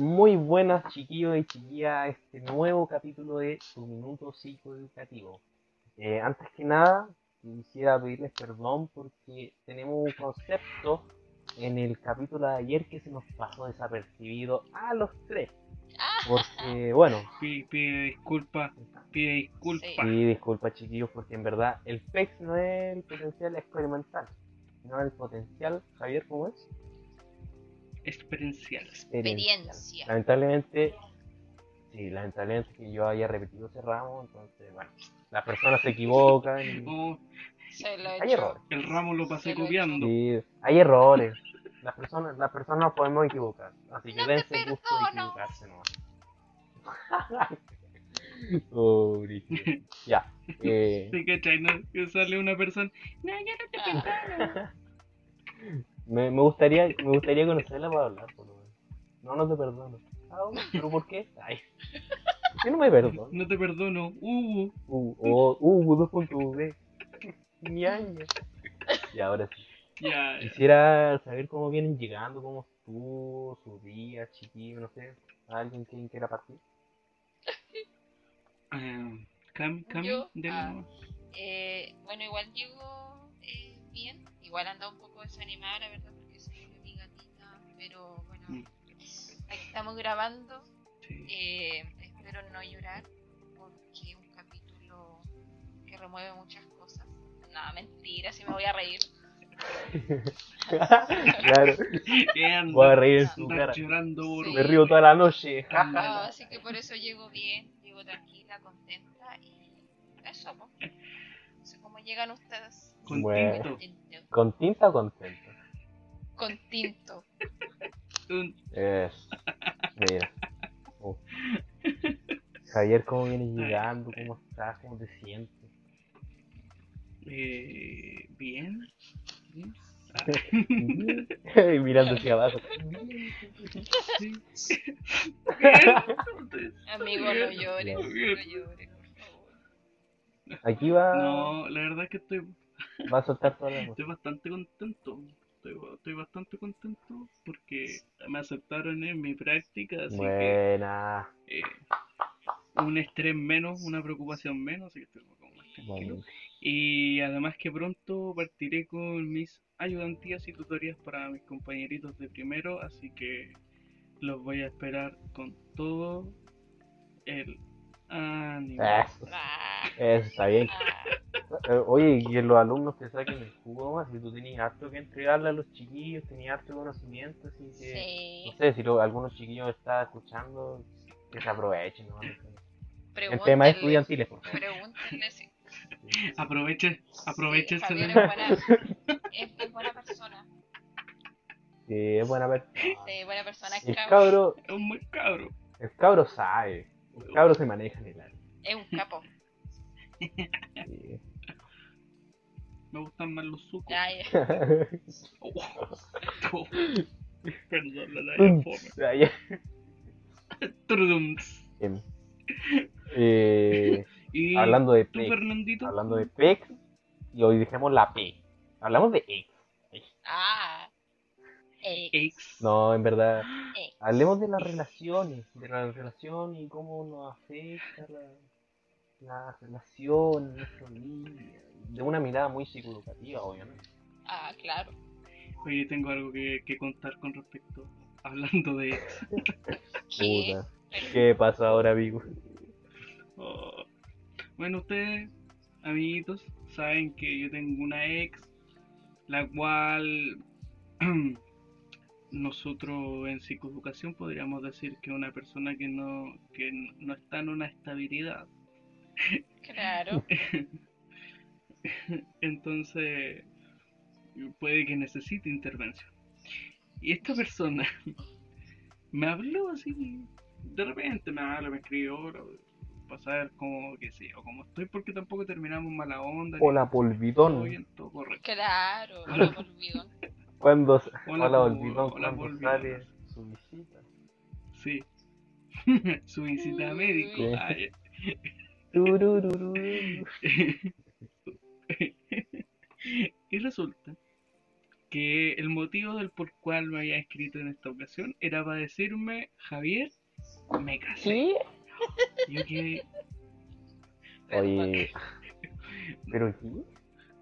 Muy buenas chiquillos y chiquillas a este nuevo capítulo de su minuto psicoeducativo. Eh, antes que nada, quisiera pedirles perdón porque tenemos un concepto en el capítulo de ayer que se nos pasó desapercibido a los tres. Porque, bueno, Pide, pide disculpas, pide disculpas. sí, disculpa chiquillos, porque en verdad el PEX no es el potencial experimental, sino el potencial, Javier, ¿cómo es? Experiencial. Experiencia. Lamentablemente, sí, lamentablemente que yo haya repetido ese ramo, entonces, bueno, las personas se equivocan, y Oh, Se lo he hay hecho. errores. el ramo lo pasé Se lo he copiando. Sí, hay errores. Las personas, las personas nos podemos equivocar, así que No dense el gusto de equivocarse nomás. oh. Ya. Eh, Sí, ¿cachai? ¿no? Que sale una persona. No, ya no te perdono. me, me gustaría, me gustaría conocerla para hablar, por lo menos. No, no te perdono. Ah, ¿Pero por qué? Ay. ¿Por qué no me perdono? No te perdono. Uh, Uh, oh, uh, 2.v. Ñaña. Y ahora sí. ya. Quisiera saber cómo vienen llegando, cómo estuvo su día, chiquillo, no sé. ¿Alguien que quiera partir? Eh, Cam, Cam, Yo, ah. Eh, bueno, igual llego eh, bien. Igual anda un poco desanimada, la verdad, porque se murió mi gatita. Pero bueno, Mm. aquí estamos grabando. Sí. Eh, espero no llorar, porque es un capítulo que remueve muchas cosas. Nada, mentira, si me voy a reír. claro, voy a reír en su cara. llorando. Me río toda la noche. No, así que por eso llego bien, llego tranquila, contenta y eso, pues. No sé cómo llegan ustedes. Con Bueno. tinto. Tinto. ¿Con tinta o contento? Con tinto. Un- Es. Mira. Javier, ¿cómo vienes llegando? ¿Cómo estás? ¿Cómo te sientes? Eh, bien. bien. Y Mirando hacia abajo. Bien. Amigo, no llores, no llores, por favor. Aquí va, No, la verdad es que estoy, va a soltar toda la estoy bastante contento. Estoy, estoy bastante contento porque me aceptaron en mi práctica, así Buena. que eh, un estrés menos, una preocupación menos, así que estoy como más tranquilo. Bueno, Y además que pronto partiré con mis ayudantías y tutorías para mis compañeritos de primero, así que los voy a esperar con todo el ánimo. Eso, está bien. Eh, Oye, y que los alumnos te saquen el jugo más, si tú tenías harto que entregarle a los chiquillos, tenías harto conocimiento, así que, sí. no sé, si lo- algunos chiquillos están escuchando, que se aprovechen, ¿no? En Pregúntenle, temas estudiantiles, por favor. Pregúntenle si. Aprovechen, aprovechen Sí, es el- buena, es, es buena persona. Sí, es buena persona. Sí, buena persona. Es El cabro, Es un buen cabro. el cabro sabe, el cabro se maneja en el área. Es un capo. Sí. Me gustan más los sucos. Ya, ya. Oh. Oh. Perdón, la fome. Ya, ya. Trudums. Bien. Eh, Y hablando de tú, PEC, Fernandito, hablando de PEC, y hoy dejemos la P. Hablamos de X. Ah. Ex. No, en verdad, hablemos de las relaciones, de la relación y cómo nos afecta la, la relación, de una mirada muy psicoeducativa, obviamente. Ah, claro. Oye, tengo algo que, que contar con respecto. Hablando de ex. ¿Qué? Puta, ¿Qué pasa ahora, amigo? Oh. Bueno, ustedes, amiguitos, saben que yo tengo una ex, la cual nosotros en psicoeducación podríamos decir que una persona que no, que no está en una estabilidad. Claro. Entonces, puede que necesite intervención. Y esta persona me habló así, de repente me habla, me escribió para saber cómo, qué sé yo, cómo estoy, porque tampoco terminamos mala onda. Hola, todo polvitón. bien, todo correcto. Claro. No lo olvido. Cuando, Hola, hola, pol- polvitón, hola, cuando polvitón. sale su visita. Sí. Su visita médico. Ay. Y resulta que el motivo del por cual me había escrito en esta ocasión era para decirme, Javier, me casé. ¿Qué? Yo que, Oye, ¿pero qué?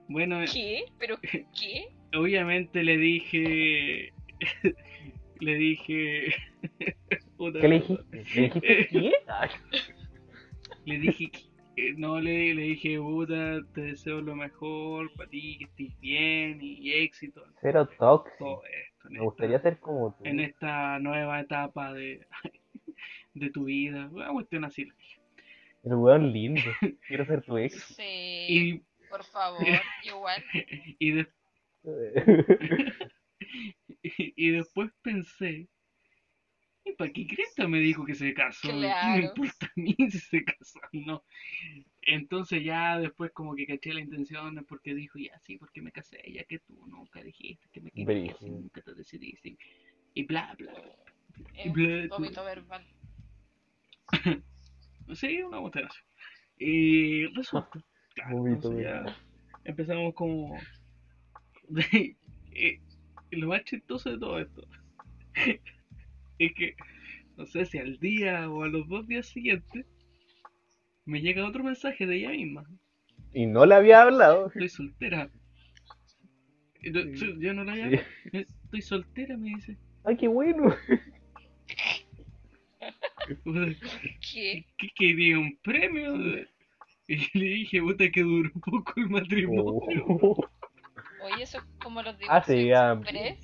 bueno, ¿Qué? ¿Pero qué? obviamente le dije, le dije, ¿Qué le dijiste? ¿Le dijiste qué? Le dije, que- eh, no, le, le dije, puta, te deseo lo mejor para ti, que estés bien y éxito en Cero tóxico. esto. Me esta- gustaría ser como tú. en esta nueva etapa de, de tu vida. Una cuestión así. le dije. El weón lindo. Quiero ser tu ex. Sí. Y, Por favor, igual. y, de- y después pensé, ¿y para qué cresta me dijo que se casó? ¿Qué me Claro. importa a mí si se casó o no? Entonces ya después como que caché la intención porque dijo, ya sí, porque me casé, ya que tú nunca dijiste que me querías, y Brígido. nunca te decidiste. Y bla, bla, bla. Eh, Bla, vómito verbal. Sí, una así. Y resulta, claro, entonces ya verbal. empezamos como... y- y lo más chistoso de todo esto es que, no sé si al día o a los dos días siguientes, me llega otro mensaje de ella misma. Y no le había hablado. Estoy soltera. Sí. Yo no la había... Sí. Estoy soltera, me dice. Ay, qué bueno. ¿Qué? ¿Qué quería? ¿Un premio? Y le dije, puta, que duró poco el matrimonio. Oh. Oye, eso es como los Ah, divorcios sí, ya. express.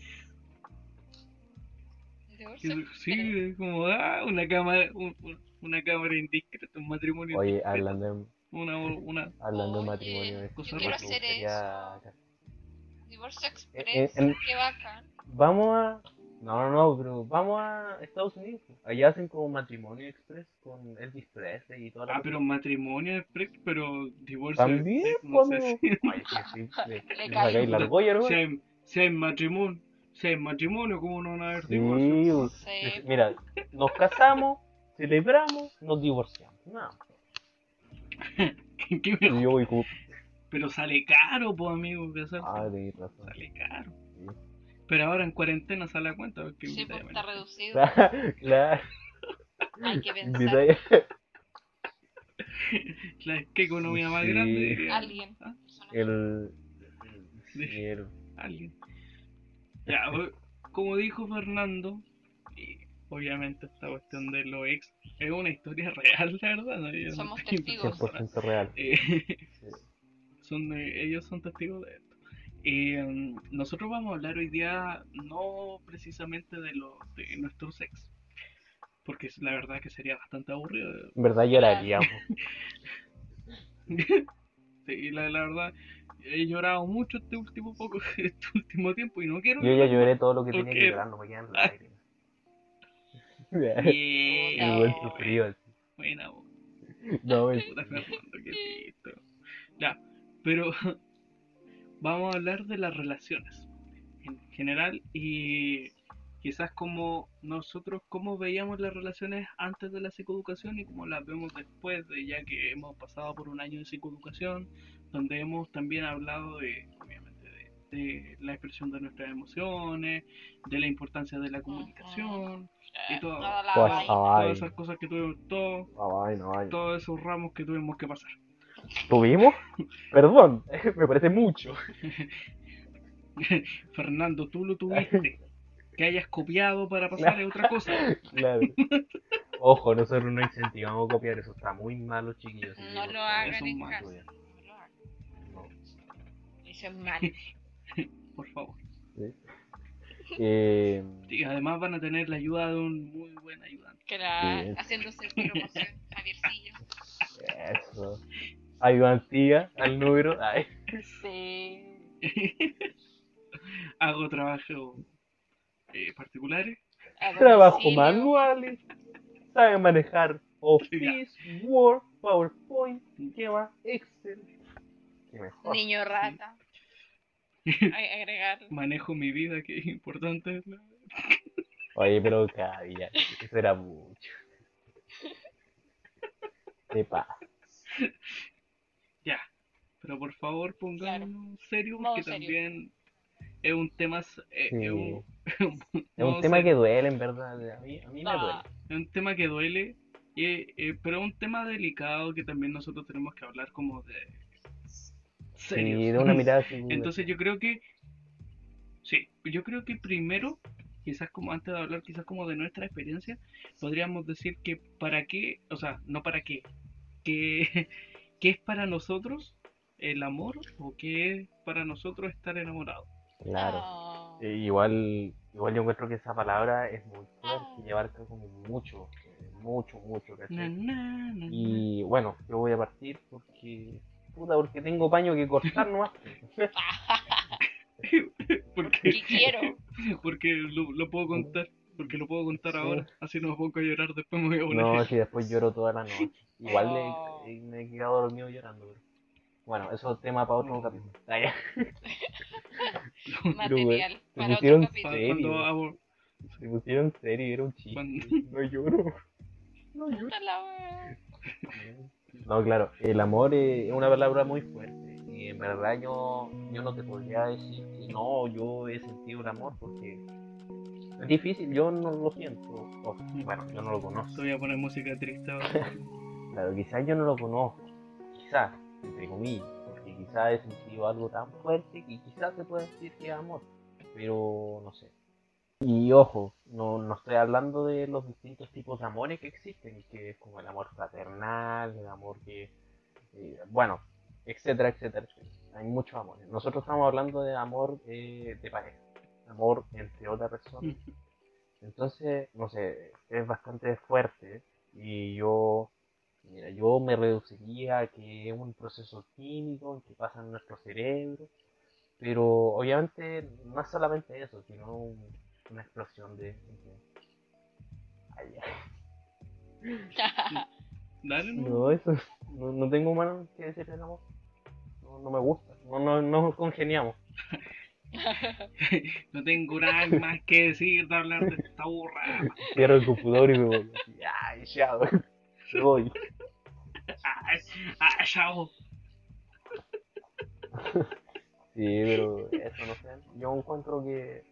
Sí, como, ah, una cámara, un- un- una cámara indiscreta, un matrimonio Oye, indiscreto, hablando de, una, una, hablando de Oye, matrimonio, de yo esto, quiero hacer gustaría- Divorcio En- express. en- Qué bacán. Vamos a. No, no, no, pero vamos a Estados Unidos. Allá hacen como matrimonio express con Elvis Presley y toda la ah, pero matrimonio express, pero divorcio También, express, no sé pues, si, Ay, sí, sí, le, Le le cae. sacáis la argolla, ¿no? si hay, si hay matrimonio, si hay matrimonio, ¿cómo no van a haber Sí, divorcio? pues, Sí. mira, nos casamos, celebramos, nos divorciamos. No, ¿Qué- qué y mejor? yo voy como. Pero sale caro, pues amigo, casarse. Ah, razón. Sale caro. Sí. Pero ahora en cuarentena sale a cuenta, porque Sí, pues está reducido. Claro. Hay que pensar. La- ¿Qué economía más Sí. grande? Alguien. ¿Ah? Persona. El. Sí, el- Alguien. Ya, como dijo Fernando, y obviamente esta cuestión de los ex es una historia real, la verdad. ¿no? No Somos estoy testigos. inventando 100% real. Eh, son, eh, ellos son testigos de esto. Eh, nosotros vamos a hablar hoy día no precisamente de, lo, de nuestros ex, porque la verdad que sería bastante aburrido. En verdad lloraríamos. Sí, la, la verdad, he llorado mucho este último poco, este último tiempo y no quiero. Yo ya lloré todo lo que tenía que llorar, no me quedan lágrimas. Buen sufrido. así. Buena, bo- No, es-. Ya, pero vamos a hablar de las relaciones en general y quizás como nosotros cómo veíamos las relaciones antes de la psicoeducación y cómo las vemos después de ya que hemos pasado por un año de psicoeducación donde hemos también hablado de obviamente de, de la expresión de nuestras emociones de la importancia de la comunicación y todo, Toda la Pues, todas esas cosas que tuvimos todo, todos esos ramos que tuvimos que pasar ¿Tuvimos? Perdón, me parece mucho. Fernando, tú lo tuviste. Que hayas copiado para pasar es otra cosa. Claro. Ojo, nosotros no incentivamos a copiar, eso está muy malo, chiquillos. No lo hagan en casa. Eso es mal. Por favor. Eh, Y además van a tener la ayuda de un muy buen ayudante. Que la, Sí. haciéndose promoción. Javiercillo. eso. Ayudantía al número. Ay. Sí. Hago trabajos eh, particulares. Trabajo manuales. Saben manejar Office, Word, PowerPoint, ¿qué más? Excel. ¿Qué mejor? Niño rata. Agregar. Manejo mi vida, que es importante. ¿no? Oye, pero cabía, eso era mucho. ¿Qué pasa? Ya. Pero por favor, pongámonos serios, Modo porque serio. también es un tema. eh, Sí. es un, Es no un tema que duele, en verdad. A mí, a mí me duele. Ah, es un tema que duele, y, eh, pero es un tema delicado que también nosotros tenemos que hablar como de. Sí, serios. de una mirada así. Entonces yo creo que, sí, yo creo que primero, quizás como antes de hablar quizás como de nuestra experiencia, podríamos decir que para qué, o sea, no para qué, que, qué es para nosotros el amor o qué es para nosotros estar enamorado. Claro. no. Eh, igual, igual yo encuentro que esa palabra es muy fuerte y abarca como mucho, eh, mucho, mucho, na, na. Y bueno, yo voy a partir porque, puta, porque tengo paño que cortar nomás. Porque, ¿Qué quiero? porque lo, lo puedo contar, porque lo puedo contar Sí. ahora, así no me pongo a llorar, después me voy a poner. No, si después lloro toda la noche. Igual Oh. le- me he quedado dormido llorando. pero- Bueno, eso es tema para otro capítulo. Ah. Material se para otro pusieron capítulo. serio. Se pusieron serio, era un. Cuando- No lloro. No lloro. No, claro, el amor eh, es una palabra muy fuerte y en verdad yo, yo no te podría decir que no, yo he sentido el amor porque es difícil, yo no lo siento, o, bueno, yo no lo conozco, voy a poner música triste ahora. claro, quizás yo no lo conozco, quizás, entre comillas, porque quizás he sentido algo tan fuerte que quizás se puede decir que es amor, pero no sé. Y ojo, no, no estoy hablando de los distintos tipos de amores que existen, que es como el amor fraternal, el amor que, eh, bueno, etcétera, etcétera. Hay muchos amores. Nosotros estamos hablando de amor eh, de pareja, amor entre otra persona. Entonces, no sé, es bastante fuerte y yo, mira, yo me reduciría a que es un proceso químico que pasa en nuestro cerebro, pero obviamente no es solamente eso, sino un- una explosión de... Ay, ya. Dale, no. No, eso, no, no tengo más que decir del amor. No, no me gusta, no, no, no congeniamos. No tengo nada más que decir de hablar de esta burra. Cierro el computador y me voy. Ay, ya, me voy. Ah, chao. Sí, pero eso no sé. Yo encuentro que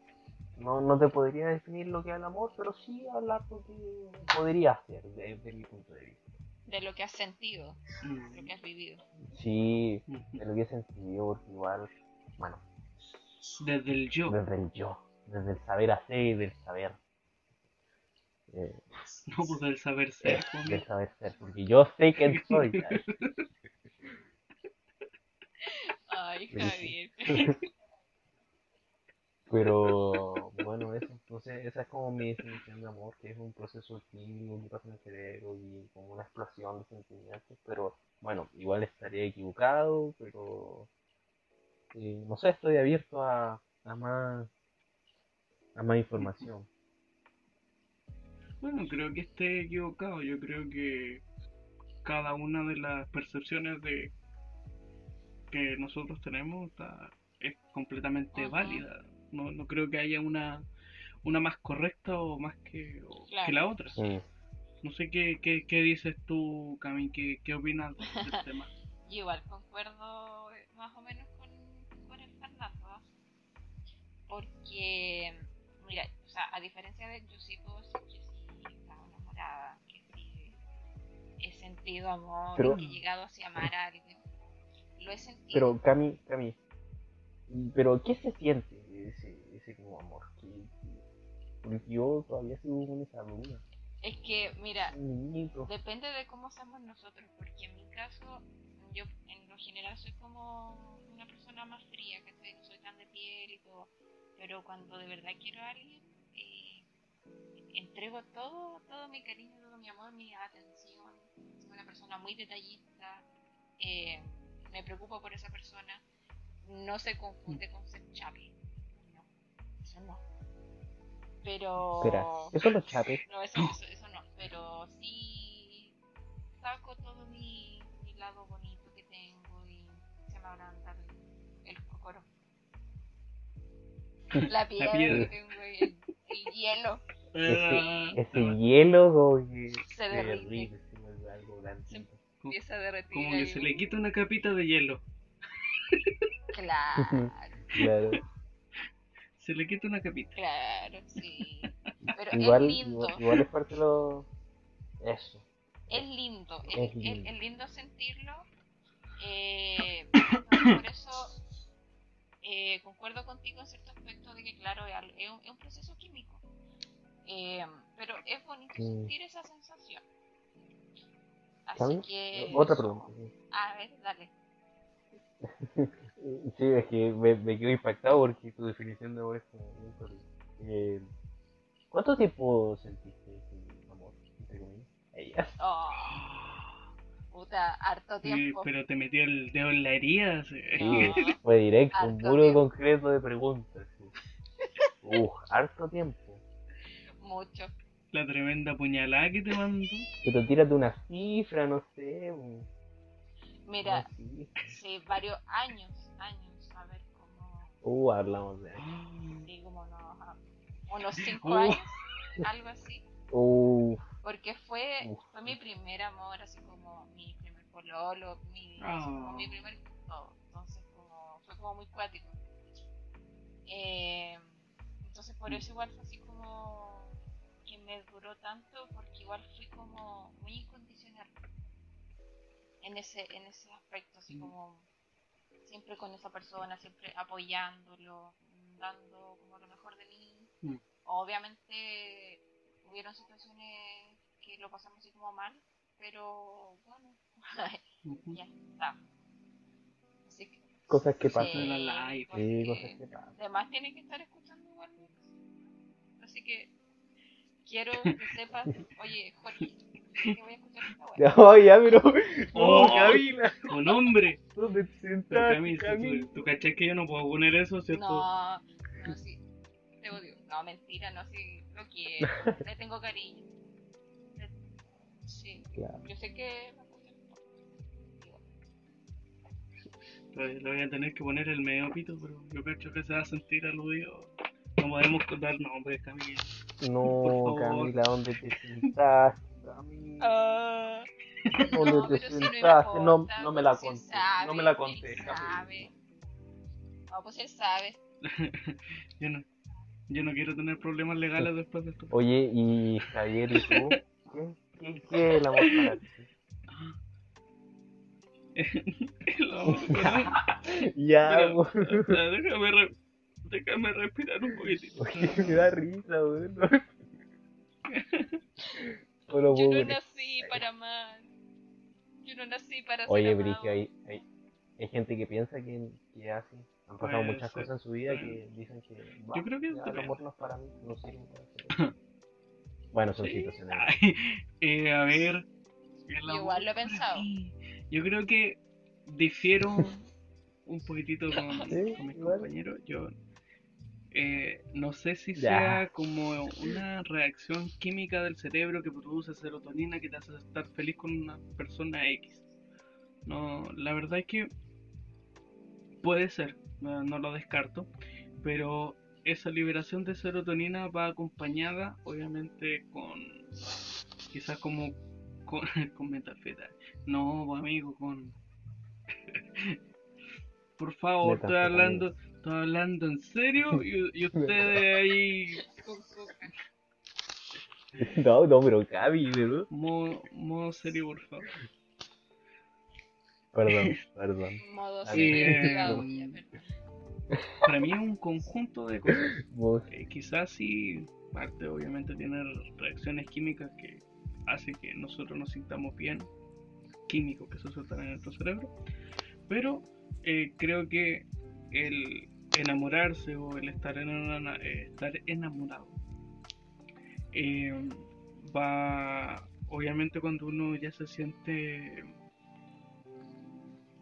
no, no te podría definir lo que es el amor, pero sí hablar lo que podría ser desde mi punto de vista. De lo que has sentido, Mm. lo que has vivido. Sí, de lo que he sentido, porque igual, bueno, Desde el yo, desde el yo, desde el saber hacer y del saber. Eh, no pues del saber ser. homie. del saber ser, porque yo sé quién soy. ¿sabes? Ay. Javier. Pero bueno, eso, entonces esa es como mi definición de amor, que es un proceso químico que pasa en el cerebro y como una explosión de sentimientos, pero bueno, igual estaría equivocado, pero eh, no sé, estoy abierto a, a más a más información. Bueno, creo que esté equivocado. Yo creo que cada una de las percepciones de que nosotros tenemos está- es completamente válida. No, no creo que haya una, una más correcta o más que, o que Claro. la otra. Sí. No sé qué, qué, qué dices tú, Cami, qué, qué opinas de- del tema. Yo igual concuerdo eh, más o menos con, con el Fernando. ¿ah? Porque, mira, o sea, a diferencia de yo sí puedo decir que sí estaba enamorada, que sí he sentido amor, Pero- que he llegado así a amar a alguien. Lo he sentido. Pero Cami, Cami, pero ¿qué se siente ese, ese como amor? ¿Qué- qué- Porque yo todavía sigo con esa duda. Es que, mira, niñito. Depende de cómo seamos nosotros, porque en mi caso, yo en lo general soy como una persona más fría, que no soy tan de piel y todo, pero cuando de verdad quiero a alguien, eh, entrego todo, todo mi cariño, todo mi amor, mi atención, soy una persona muy detallista, eh, me preocupo por esa persona, no se confunde con ser chapi, no. Pero... Espera, ¿eso es los chapes? No, eso, eso, eso no, pero sí saco todo mi, mi lado bonito que tengo y se me ablanda el, el cocoro. La piedra piedra. que tengo y el, el hielo Ah, Ese hielo que Se derrite. derrite, se algo blandito. empieza a derretir. como que se le quita una capita de hielo. Claro. Claro. Se le quita una capita. Claro, sí. Pero Igual, es lindo. igual, igual es parte de lo... Eso. Es lindo, es, lindo. es lindo sentirlo. eh, por eso eh, concuerdo contigo en cierto aspecto de que, claro, es, un, es un proceso químico. Eh, pero es bonito Sí. sentir esa sensación. Así que. Otra pregunta. A ver, dale. Sí, es que me, me quedo impactado porque tu definición de amor es como. Eh, ¿Cuánto tiempo sentiste ese amor? entre comillas? Ella. Oh, puta, harto Sí, tiempo. pero te metió el dedo en la herida. sí. No, Fue directo, un muro tiempo. concreto de preguntas. sí. Uf, harto tiempo. mucho. La tremenda puñalada que te mandó. Pero tírate una cifra, no sé. Mira, cifra. sí, varios años, años, a ver cómo. Uh, hablamos de Sí, como unos, ah, unos cinco Oh. años, algo así. Uh, Porque fue, Uf. fue mi primer amor, así como mi primer pololo, mi, Ah. así como mi primer todo. Entonces como, fue como muy cuático. Eh, entonces por eso igual fue así como que me duró tanto, porque igual fui como muy incondicional en ese, en ese aspecto, así Mm. como siempre con esa persona, siempre apoyándolo, dando como lo mejor de mí. Mm. Obviamente hubieron situaciones que lo pasamos así como mal, pero bueno, ya está. Así que cosas que sí, pasan. la live. Sí, cosas que pasan. además tienen que estar escuchando igual. Así que quiero que sepas, oye Jorge, que voy a escuchar esta weá. Oh, ya, pero. Oh. Oh, Camila. ¡Un hombre! ¿Dónde te sentaste, Camila? tú, tú cachai que yo no puedo poner eso, ¿cierto? No, no, sí, te odio. No, mentira, no, sí, lo quiero. Le tengo cariño. Sí, Claro. yo sé que Le le voy a tener que poner el medio pito, pero yo cacho que se va a sentir aludido. No podemos dar nombres, Camila. No. Camila, ¿dónde te sentaste? Camila. Ah, ¿Dónde no, te pero si no? No, me la si él conté. sabe, no me la conté, sabe. No, pues él sabe. Yo no, yo no quiero tener problemas legales después de esto. Oye, y Javier, ¿y tú? ¿Qué, qué, qué es el amor para ti? El amor, pero- Ya, Pero- po. déjame, re- déjame respirar un poquitito. Oye, me da risa, weón. Yo no nací para amar. Yo no nací para ser Oye, amado. Brigio, hay, hay, hay gente que piensa que, que así. Han pasado muchas ser. cosas en su vida que dicen que Yo creo que ya, el amor no es para mí, no sirve para. Bueno, son Sí. situaciones. Eh, a ver. igual lo he pensado. Yo creo que difiero un poquitito con, Sí, con mis igual. compañeros. Yo eh, no sé si Ya. sea como una reacción química del cerebro que produce serotonina que te hace estar feliz con una persona X. No, la verdad es que puede ser, no, no lo descarto, pero esa liberación de serotonina va acompañada, obviamente, con quizás como con, con metanfetamina. No, amigo, con por favor, estoy hablando, estoy hablando en serio y, y ustedes ahí. No, no, pero Gaby, ¿no? modo, modo serio, por favor. Perdón, perdón. Modo serio, perdón. Para mí es un conjunto de cosas. Eh, quizás sí, parte obviamente tiene reacciones químicas que hace que nosotros nos sintamos bien, químicos que se sueltan en nuestro cerebro, pero eh, creo que el enamorarse o el estar, en eh, estar enamorado eh, va, obviamente cuando uno ya se siente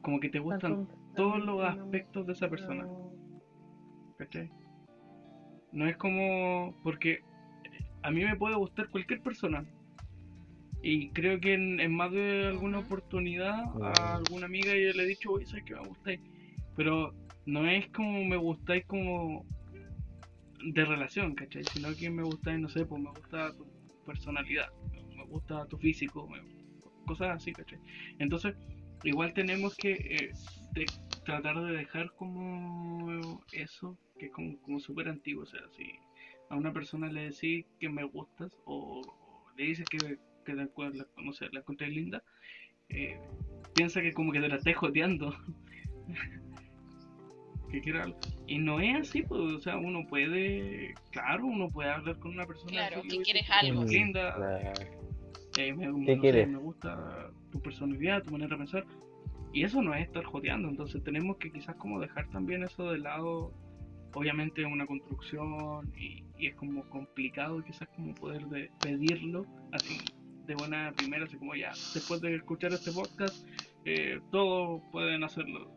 como que te gustan todos los aspectos de esa persona. ¿Cachai? No es como. Porque a mí me puede gustar cualquier persona. Y creo que en, en más de alguna oportunidad a alguna amiga yo le he dicho, oye, sabes que me gustáis. Pero no es como me gustáis como de relación, ¿cachai? Sino que me gustáis, no sé, pues me gusta tu personalidad, me gusta tu físico, me- cosas así, ¿cachai? Entonces, igual tenemos que eh, tratar de dejar como eso que es como, como súper antiguo. O sea, si a una persona le decís que me gustas o, le dices que, que la, la, no sé, la encontré linda, eh, piensa que como que te la estés joteando. que quiera algo. Y no es así, pues, o sea, uno puede, claro, uno puede hablar con una persona Claro, que quieres algo. linda, Claro. eh, me, ¿Qué no sé, quieres? me gusta tu personalidad, tu manera de pensar. Y eso no es estar joteando, entonces tenemos que quizás como dejar también eso de lado. Obviamente es una construcción y, y es como complicado quizás como poder de, pedirlo así de buena primera, así como ya, después de escuchar este podcast, eh, todos pueden hacerlo.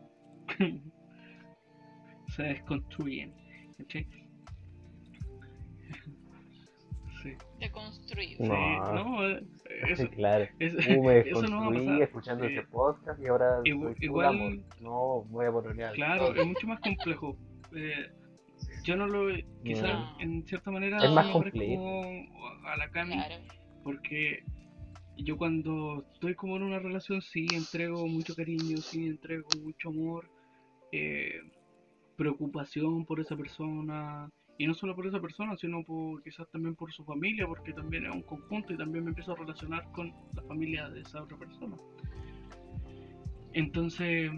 Se desconstruyen. ¿cachai? Sí. Deconstruido. Sí, No. no, eh, eso, claro. es- Uh, me eso no va a desconstruí pasar. escuchando Eh, este podcast y ahora igual-. No, voy a pololear. Claro, es mucho más complejo. Eh, yo no lo. Quizás No. en cierta manera. Es más complejo. A la Cami, Claro. porque yo cuando estoy como en una relación, sí entrego mucho cariño, sí entrego mucho amor, eh, preocupación por esa persona. Y no solo por esa persona, sino por, quizás también por su familia, porque también es un conjunto y también me empiezo a relacionar con la familia de esa otra persona. Entonces,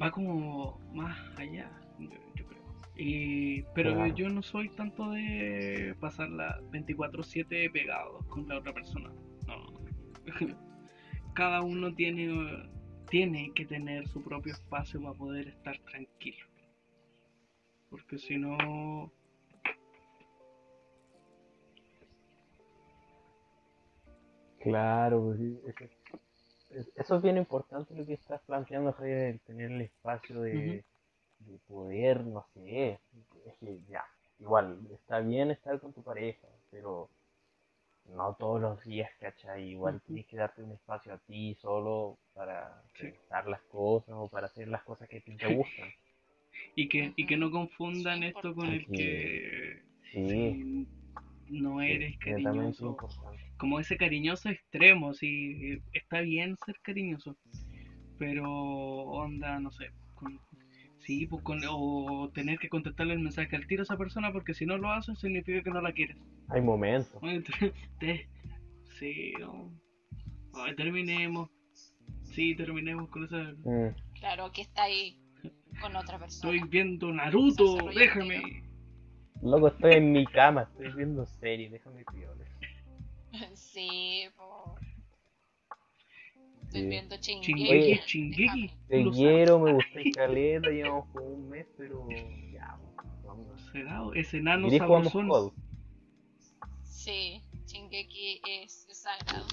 va como más allá, yo, yo creo. Y- pero Claro. yo no soy tanto de pasarla 24/7 pegado con la otra persona. No. Cada uno tiene, tiene que tener su propio espacio para poder estar tranquilo. Porque si no... Claro, pues sí, eso, es- eso es bien importante lo que estás planteando, Javier, el tener el espacio de, de poder, no sé, es que ya, igual, está bien estar con tu pareja, pero no todos los días, ¿cachai? Igual tienes que darte un espacio a ti solo para Sí. pensar las cosas o para hacer las cosas que a ti te gustan. Y que, y que no confundan esto con el que Sí, si no eres cariñoso. Como ese cariñoso extremo, sí, está bien ser cariñoso. Pero onda, no sé, con- sí, pues con, o tener que contestarle el mensaje al tiro a esa persona porque si no lo haces significa que no la quieres. Hay momentos. Oye, te- te- sí, no. Ay, terminemos. Sí, terminemos con esa. Mm, Claro, que está ahí con otra persona. Estoy viendo Naruto, déjame. Loco, estoy en mi cama, estoy viendo series, déjame piola. Sí, po. Estoy Sí. viendo Chingeki. Te quiero, me gusta caleta, llevamos como un mes, pero ya, vamos. Será ese nano ¿Querés jugamos sabrosón. Sí, Chingeki es sagrado.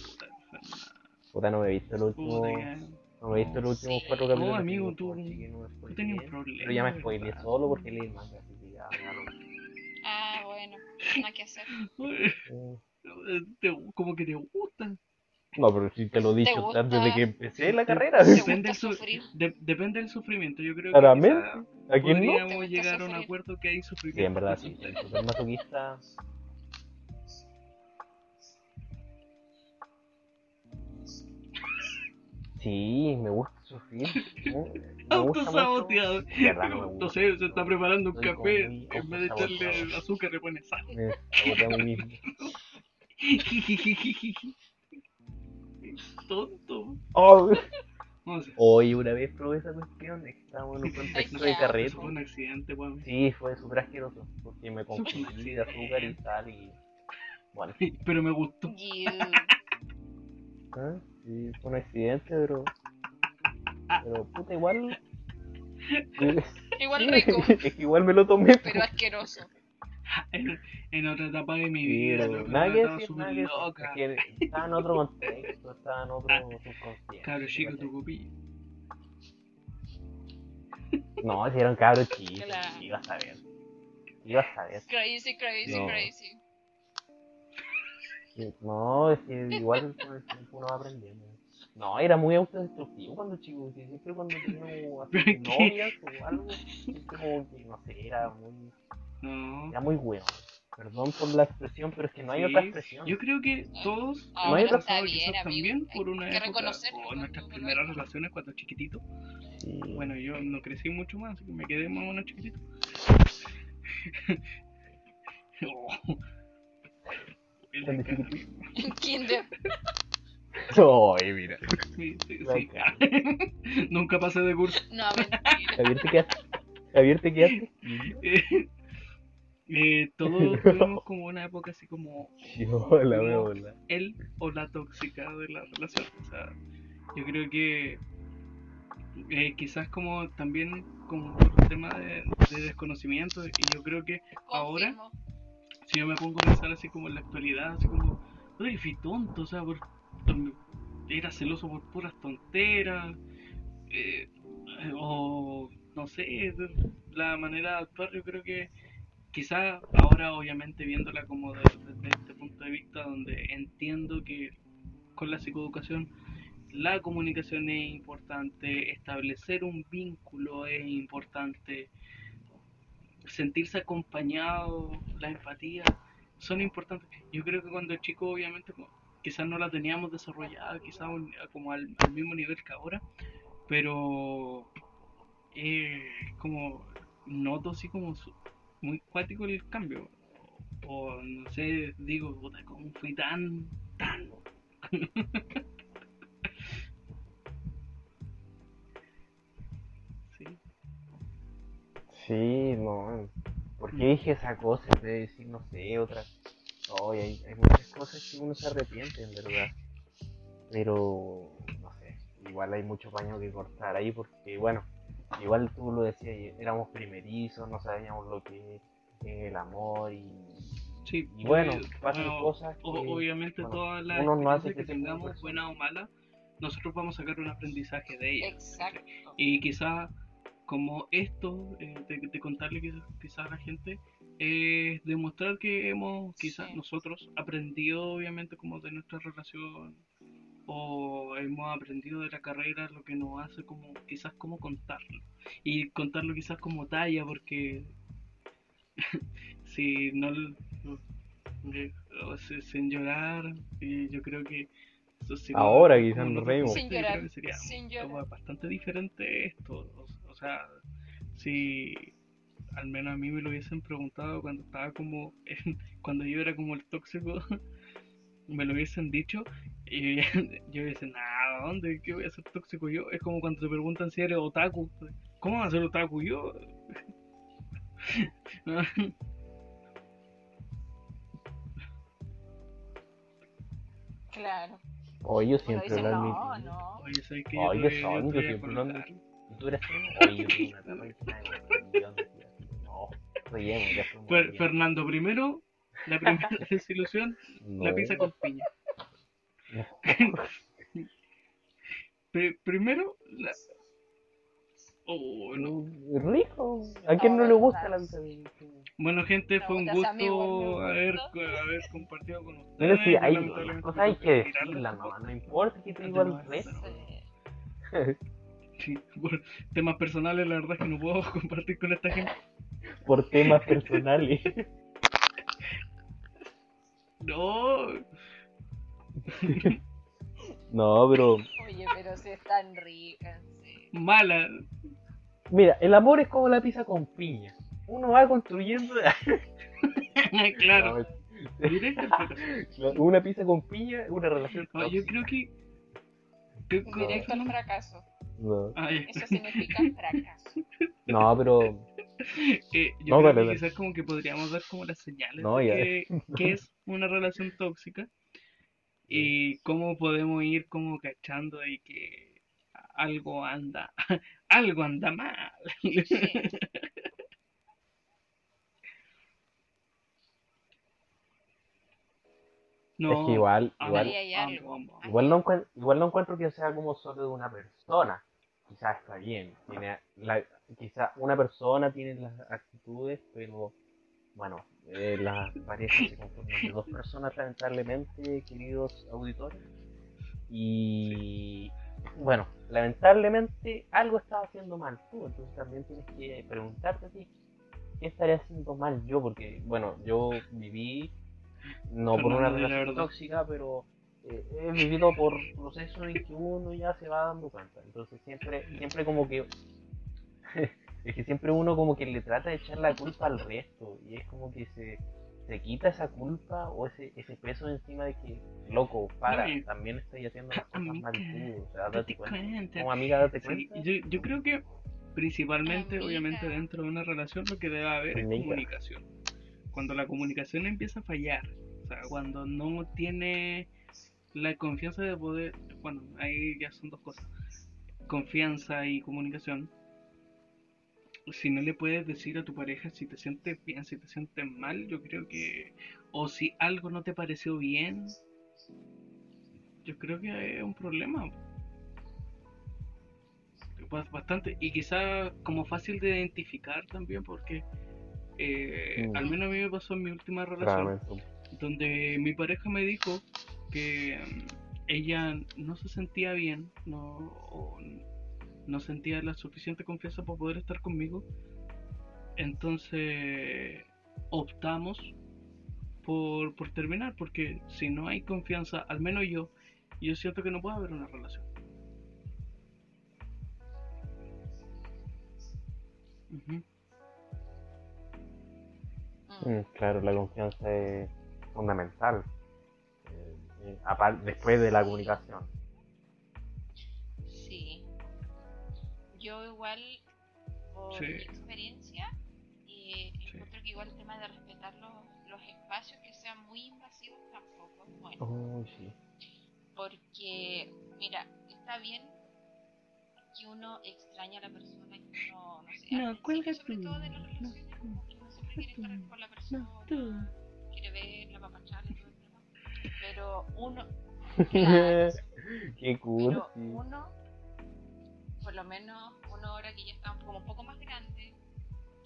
Puta, no me he visto el último, no me he visto los Sí. últimos cuatro No, capítulos. amigo, que tú- no Tú tenías un problema. Pero ya me spoileé solo porque leí el manga, así que ya, ya lo Ah, bueno, nada que hacer. Como que te gusta. No, pero si te lo he dicho gusta? antes de que empecé la carrera. ¿Te Depende del su- sufrir? de- depende del sufrimiento. Yo creo que Claramente. ¿A quién podríamos llegar a un acuerdo que hay sufrimiento. Sí, en verdad, sí. El super masoquista. Sí, me gusta sufrir. Autosaboteado. No sé, se está preparando un café. En vez de echarle azúcar, le pone sal. Me saboteé a mí mismo. Tonto. Oh, No sé. Hoy una vez probé esa cuestión, que estábamos en un contexto de carrete. Fue un accidente. Sí, fue súper asqueroso, porque me confundí de azúcar y sal y... Bueno, Pero me gustó. You. ¿ah? sí, fue un accidente, pero... Pero puta, igual... Igual rico, es que igual me lo tomé. pero asqueroso. En, en otra etapa de mi Sí, vida, loco, nada que decir, nada que decir. loca. Es que estaba en otro contexto, estaba en otro subconsciente. Cabro chico, tu copilla. No, si era un cabro chico, Claro. ibas a ver. Ibas a ver. Crazy, crazy, No. crazy. No, es que igual con el tiempo uno va aprendiendo. No, era muy autodestructivo cuando chico, que siempre cuando teníamos ¿Pero así qué? novias o algo, siempre como que, no sé, era muy, No. era muy bueno. Perdón por la expresión, pero es que no hay Sí, otra expresión. Yo creo que todos Ah, No hay otra- amigo. también por una que época o nuestras primeras relaciones cuando chiquitito. Sí. Bueno, yo no crecí mucho más, así que me quedé más o menos chiquitito. Oh. Cuando chiquitito. En Kinder. Ay, mira. Sí, sí, La sí. cara. Nunca pasé de curso. No, mentira. Javier, ¿te quedaste? Javier, ¿te quedaste? Eh, todos tuvimos como una época así como Yo la veo, ¿verdad? él o la tóxica de la relación. O sea, yo creo que eh, quizás como también como por un tema de, de desconocimiento y yo creo que ahora si yo me pongo a pensar así como en la actualidad, así como, oye, fui tonto, o sea, por, era celoso por puras tonteras, eh, o no sé, la manera de actuar, yo creo que quizá ahora obviamente viéndola como de- desde este punto de vista donde entiendo que con la psicoeducación la comunicación es importante, establecer un vínculo es importante, sentirse acompañado, la empatía, son importantes. Yo creo que cuando chico obviamente quizás no la teníamos desarrollada, quizás como al, al mismo nivel que ahora, pero eh, como noto así como su- muy cuático el cambio. O no sé, digo, puta, ¿cómo fui tan, tan? Sí. Sí, no. ¿Por qué dije esa cosa en vez de decir, no sé, otra? No, hay, hay muchas cosas que uno se arrepiente, en verdad. Pero, no sé, igual hay mucho paño que cortar ahí porque, bueno, igual tú lo decías, éramos primerizos, no sabíamos lo que es el amor y, Sí, y bueno, obvio- pasan bueno, cosas que, obviamente bueno, todas las experiencias que tengamos, persona. buena o mala, nosotros vamos a sacar un aprendizaje de ellas. Exacto. Y quizá como esto, eh, de, de contarle quizás quizá a la gente, es demostrar que hemos quizás Sí. nosotros aprendido obviamente como de nuestra relación o hemos aprendido de la carrera lo que nos hace como quizás como contarlo y contarlo quizás como talla porque si no eh, o sin llorar y yo creo que eso sí Ahora quizás nos reímos. Sin llorar. que sería Sin llorar. bastante diferente esto. O, o sea, si al menos a mí me lo hubiesen preguntado cuando estaba como, en- cuando yo era como el tóxico, me lo hubiesen dicho y yo hubiese, nada, ¿dónde? ¿Qué voy a ser tóxico yo? Es como cuando te preguntan si eres otaku. ¿Cómo vas a ser otaku yo? Claro. Oye, yo siempre lo no, admití. no. Oye, ¿sabes qué? Yo Oye, tuve- son, yo siempre lo la- admití. ¿Y tú eres Oye, que no, Fer-. Fernando, primero, la primera desilusión, la pizza con piña. No. Pri- primero, la... Oh, no. Rico. ¿A quién no le gusta la de- Bueno, gente, No, fue un amigo, gusto haber, haber compartido con ustedes. Pero sí, hay Lamentablemente cosas hay que un nomás, poco. no importa que te resto. Sí. Sí, por temas personales, la verdad es que no puedo compartir con esta gente. Por temas personales. No, No, pero Oye, pero si es tan rica, sí. mala. mira, el amor es como la pizza con piña. Uno va construyendo claro, No, una pizza con piña una relación No, yo creo que. que- que- Directo al fracaso. No. Eso significa fracaso. no, pero Eh, yo No, creo dale, que dale. quizás como que podríamos dar como las señales No, de que es una relación tóxica y cómo podemos ir como cachando de que algo anda, algo anda mal. Sí. No, es que igual, igual, igual no, encuent- igual no encuentro que sea como solo de una persona. Quizás está bien. Tiene la, quizás una persona tiene las actitudes, pero bueno, eh, las parejas se conforman de dos personas, lamentablemente, queridos auditores. Y bueno, lamentablemente algo estaba haciendo mal tú, entonces también tienes que preguntarte a ti, ¿qué estaré haciendo mal yo? Porque, bueno, yo viví, no por una Fernando, di la relación tóxica, pero eh, he vivido por procesos en que uno ya se va dando cuenta. Entonces siempre, siempre como que Es que siempre uno como que le trata de echar la culpa al resto y es como que se, se quita esa culpa o ese, ese peso encima de que, loco, para, No, también estoy haciendo las cosas Amiga, mal tú, o sea, date cuenta. cuenta. Como amiga, date Sí, cuenta. yo, yo creo que principalmente, Amiga. obviamente, dentro de una relación lo que debe haber es comunicación. Cuando la comunicación empieza a fallar, o sea, cuando no tiene la confianza de poder, bueno, ahí ya son dos cosas, confianza y comunicación. Si no le puedes decir a tu pareja si te sientes bien, si te sientes mal, yo creo que, o si algo no te pareció bien, yo creo que es un problema. Ba- Bastante, y quizá como fácil de identificar también, porque eh, Mm. al menos a mí me pasó en mi última relación, donde mi pareja me dijo que mm, ella no se sentía bien, no, o no sentía la suficiente confianza para poder estar conmigo. Entonces optamos por, por terminar, porque si no hay confianza, al menos yo, yo siento que no puede haber una relación. Mm. Claro, la confianza es fundamental. Eh, eh, después de la comunicación. Yo igual, por Sí. mi experiencia, eh, Sí. encuentro que igual el tema de respetar los, los espacios que sean muy invasivos tampoco es bueno. Uy, sí. Porque, mira, está bien que uno extraña a la persona, que uno, no sé, No, cuelga sobre tú. todo de las No, relaciones, tú. que uno siempre quiere estar con la persona, No, tú. quiere verla, papacharla y todo el tema. Pero uno, claro, Qué pero cursi. uno, por lo menos uno ahora que ya está como un poco más grande,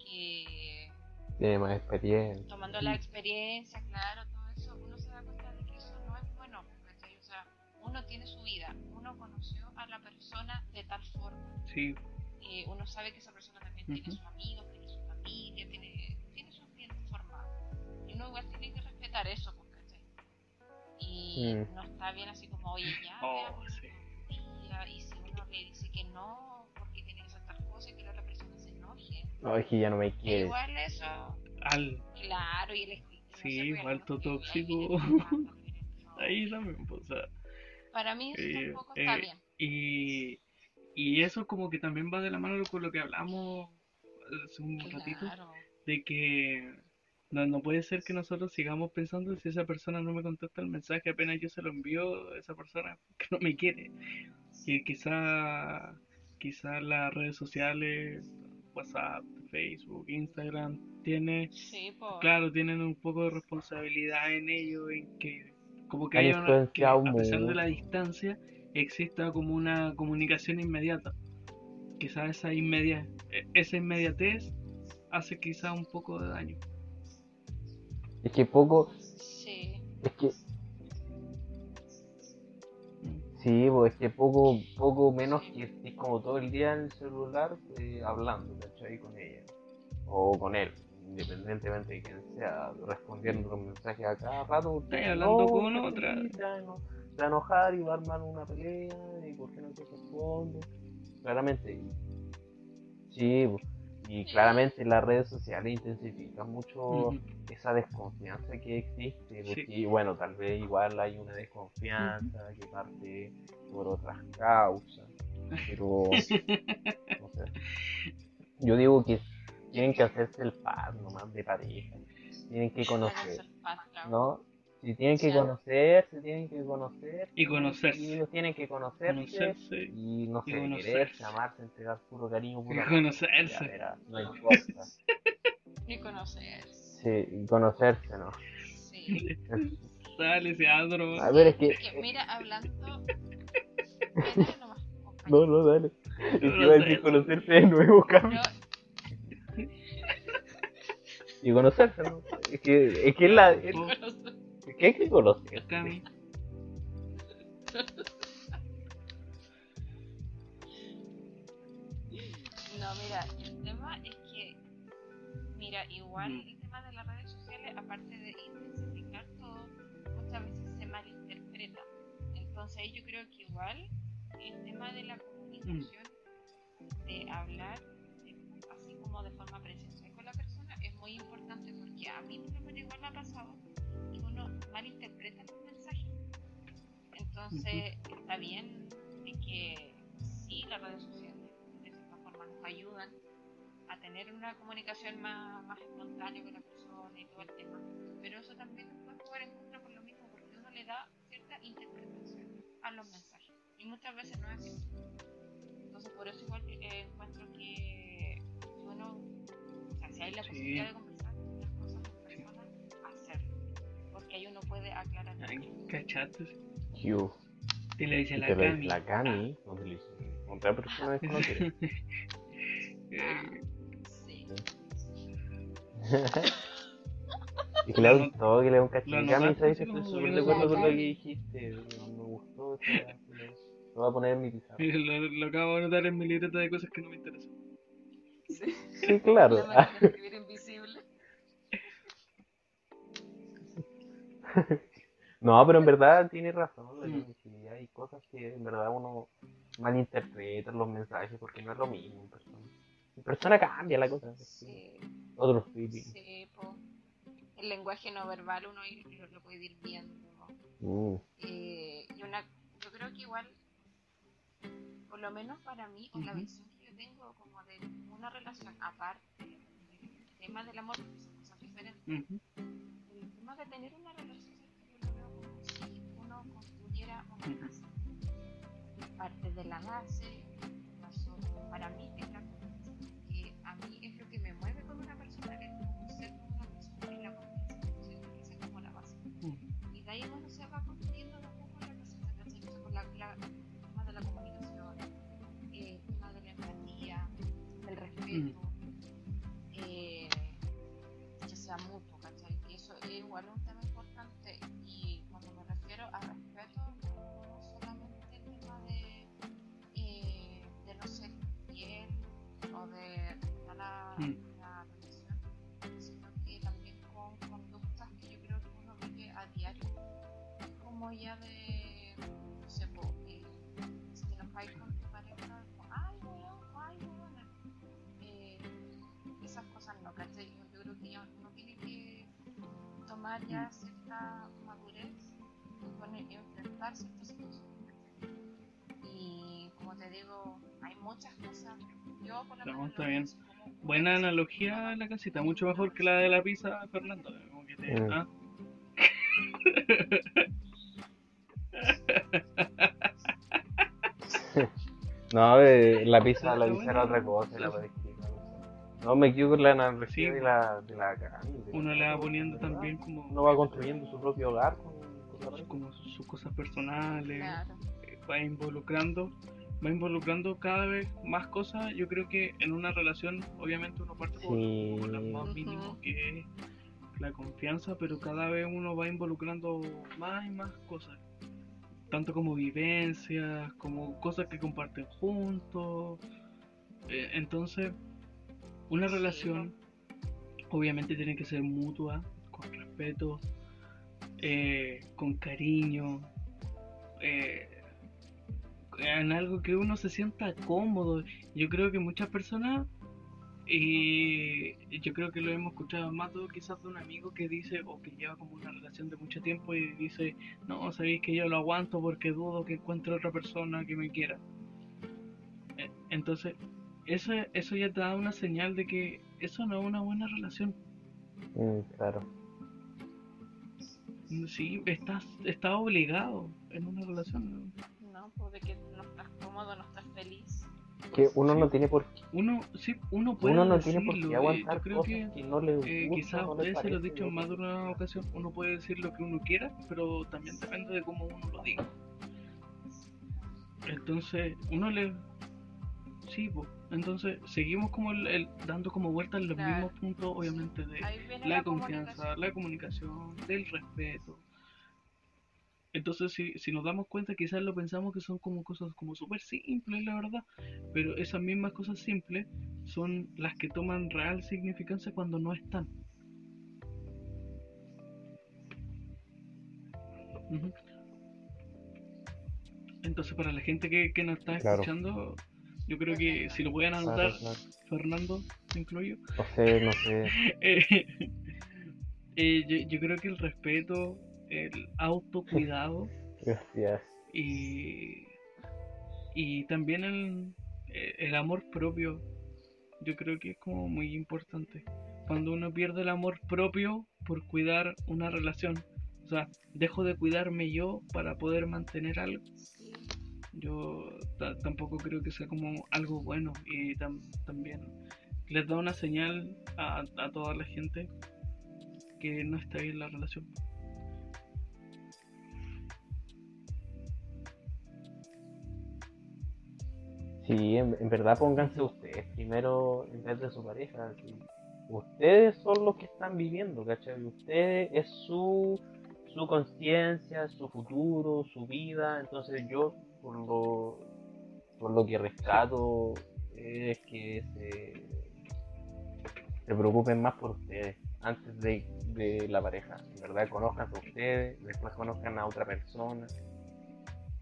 que Tiene más experiencia. tomando la experiencia, claro, todo eso, uno se da cuenta de que eso no es bueno, ¿cachai? O sea, uno tiene su vida, uno conoció a la persona de tal forma, Sí, eh, uno sabe que esa persona también tiene Ujú. sus amigos, tiene su familia, tiene, tiene su ambiente formado, y uno igual tiene que respetar eso, pues, ¿cachai? Y Mm. no está bien así como, oye, ya, Oh, veamos sí. y si uno le dice que no, cosa que la otra persona se enoje, No, es que ya no me quiere. igual eso... al, Claro, y el no Sí, alto algunos que ahí tóxico. no. ahí también, o sea, Para mí eso Eh, tampoco está eh, bien. y, y eso como que también va de la mano con lo que hablamos hace un ratito, de que no, no puede ser que nosotros sigamos pensando si esa persona no me contesta el mensaje apenas yo se lo envío, esa persona que no me quiere. Y quizá, quizá las redes sociales, WhatsApp, Facebook, Instagram, tiene, Sí, claro, tienen un poco de responsabilidad en ello, en que como que haya una, que a pesar de la distancia exista como una comunicación inmediata. Quizá esa inmedia, e- esa inmediatez hace quizá un poco de daño. Es que poco. Sí. Es que. Sí, pues es que poco, poco menos que estés como todo el día en el celular eh, hablando, ¿cachai? Con ella. O con él, independientemente de quién sea, respondiendo los mensajes a cada rato. Estás hablando con sí, otra. Se va a enojar y va a armar una pelea y por qué no te responde. Claramente. Sí, pues, y claramente las redes sociales intensifican mucho esa desconfianza que existe, Sí. porque bueno, tal vez igual hay una desconfianza que parte por otras causas, pero no sé. Yo digo que tienen que hacerse el par nomás de pareja, tienen que conocer, el pan, claro. ¿no? Si tienen que Sí. conocerse, tienen que conocer Y conocerse. y ellos tienen que conocerse, Conocerse y no y sé, conocerse. quererse, amarse, entregar puro cariño, y puro conocerse. No importa. Y conocer. Sí, y conocerse, ¿no? Sí. Dale, se adro. A ver, es que. Que mira, hablando. No, no, dale. Es que No iba a decir conocerse de nuevo, Cami. No, Y conocerse, ¿no? Es que es, que es la. Es, conocer. es que hay que conocerse. Cami. No, mira, el tema es que, mira, igual Mm. el tema de las redes sociales, aparte de intensificar todo, muchas veces se malinterpreta. Entonces ahí yo creo que igual el tema de la comunicación, de hablar, de- así como de forma presencial con la persona es muy importante porque a mí por lo menos igual me ha pasado uno malinterpreta los mensajes. Entonces está bien de que sí, las redes sociales de cierta forma nos ayudan a tener una comunicación más, más espontánea con la persona y todo el tema. Pero eso también nos puede jugar en contra por lo mismo, porque uno le da cierta interpretación a los mensajes. Y muchas veces no es así. Entonces por eso igual eh, encuentro que uno, o sea, si hay la Sí. posibilidad de Porque ahí uno puede aclarar. Ay, ¿Cachaste? Q. Y le dice Y la te Cami. la Cami, donde le dice otra persona desconocida. Sí. y que le Lo ha gustado que le dé un cachín. Cami, ¿sabes? Estoy súper de acuerdo con lo que dijiste. No me gustó. o sea, Lo voy a poner en mi pizarra. lo, lo acabo de anotar en mi libreta de cosas que no me interesan. Sí. Sí, claro. No, pero en verdad tiene razón. Lorenzo, sí, hay cosas que en verdad uno malinterpreta los mensajes porque no es lo mismo en persona. En persona cambia la cosa. Sí. Otros. Sí, po. El lenguaje no verbal uno lo, lo puede ir viendo. Mm, Eh, y una, yo creo que igual, por lo menos para mí, o la Ujú. visión que yo tengo como de una relación aparte del tema del amor, que son cosas diferentes, Ujú. el tema de tener una relación yo lo veo como si uno construyera una casa. Parte de la base, para mí es la Como ya de, no sé, po, eh, si te enojáis con tu pareja, como, ay, weón, ay, weón, eh, esas cosas no, ¿cachai? Yo, yo creo que ya uno tiene que tomar ya cierta madurez con el- enfrentar ciertas situaciones. ¿cachai? Y como te digo, hay muchas cosas. Yo por lo No, menos está bien. como Buena analogía la casita, mucho mejor que la de la pizza, Fernando. Como que te- Mm. ¿ah? No, eh, la pizza, la pizza era otra cosa. La no me equivoco con la analogía Sí. de la, de la de Uno le va poniendo ¿verdad? también como, Uno va construyendo su propio hogar como sus, cosas personales, Claro. eh, va involucrando, va involucrando cada vez más cosas. Yo creo que en una relación, obviamente uno parte por, Sí. por lo más mínimo que es la confianza, pero cada vez uno va involucrando más y más cosas. Tanto como vivencias, como cosas que comparten juntos. Eh, entonces, una relación obviamente tiene que ser mutua, con respeto, eh, con cariño, eh, en algo que uno se sienta cómodo. Yo creo que muchas personas, y yo creo que lo hemos escuchado más todo quizás de un amigo que dice, o que lleva como una relación de mucho tiempo y dice, no, sabéis que yo lo aguanto porque dudo que encuentre otra persona que me quiera. Eh, Entonces, eso, eso ya te da una señal de que eso no es una buena relación. Mm, claro. Sí, estás, estás obligado en una relación. No, pues de que no estás cómodo, no estás. Que uno Sí. no tiene por qué, Uno, sí, uno puede uno no tiene por decirlo, qué eh, aguantar yo creo cosas que que, no le eh, gustan quizás no le ustedes se lo he dicho en más de una ocasión, uno puede decir lo que uno quiera, pero también depende de cómo uno lo diga. Entonces, uno le... Sí, pues, entonces seguimos como el, el- dando como vueltas los Claro. mismos puntos, obviamente, de la la confianza, comunicación. la comunicación, del respeto. Entonces, si, si nos damos cuenta, quizás lo pensamos que son como cosas como súper simples, la verdad, pero esas mismas cosas simples son las que toman real significancia cuando no están. Entonces, para la gente que, que nos está Claro. escuchando, Yo creo que si lo pueden Claro, anotar, claro. Fernando, te incluyo, No sé, no sé. eh, eh, yo, yo creo que el respeto, el autocuidado Gracias. y, y también el, el amor propio, yo creo que es como muy importante. Cuando uno pierde el amor propio por cuidar una relación, o sea, dejo de cuidarme yo para poder mantener algo. Yo ta- tampoco creo que sea como algo bueno y tam- también les da una señal a, a toda la gente que no está bien la relación. Sí, en, verdad pónganse ustedes primero en vez de su pareja. Ustedes son los que están viviendo, ¿cachai? Ustedes es su, su conciencia, su futuro, su vida. Entonces yo, por lo, por lo que rescato, es que se, se preocupen más por ustedes antes de, de la pareja. En verdad, conozcan a ustedes, después conozcan a otra persona.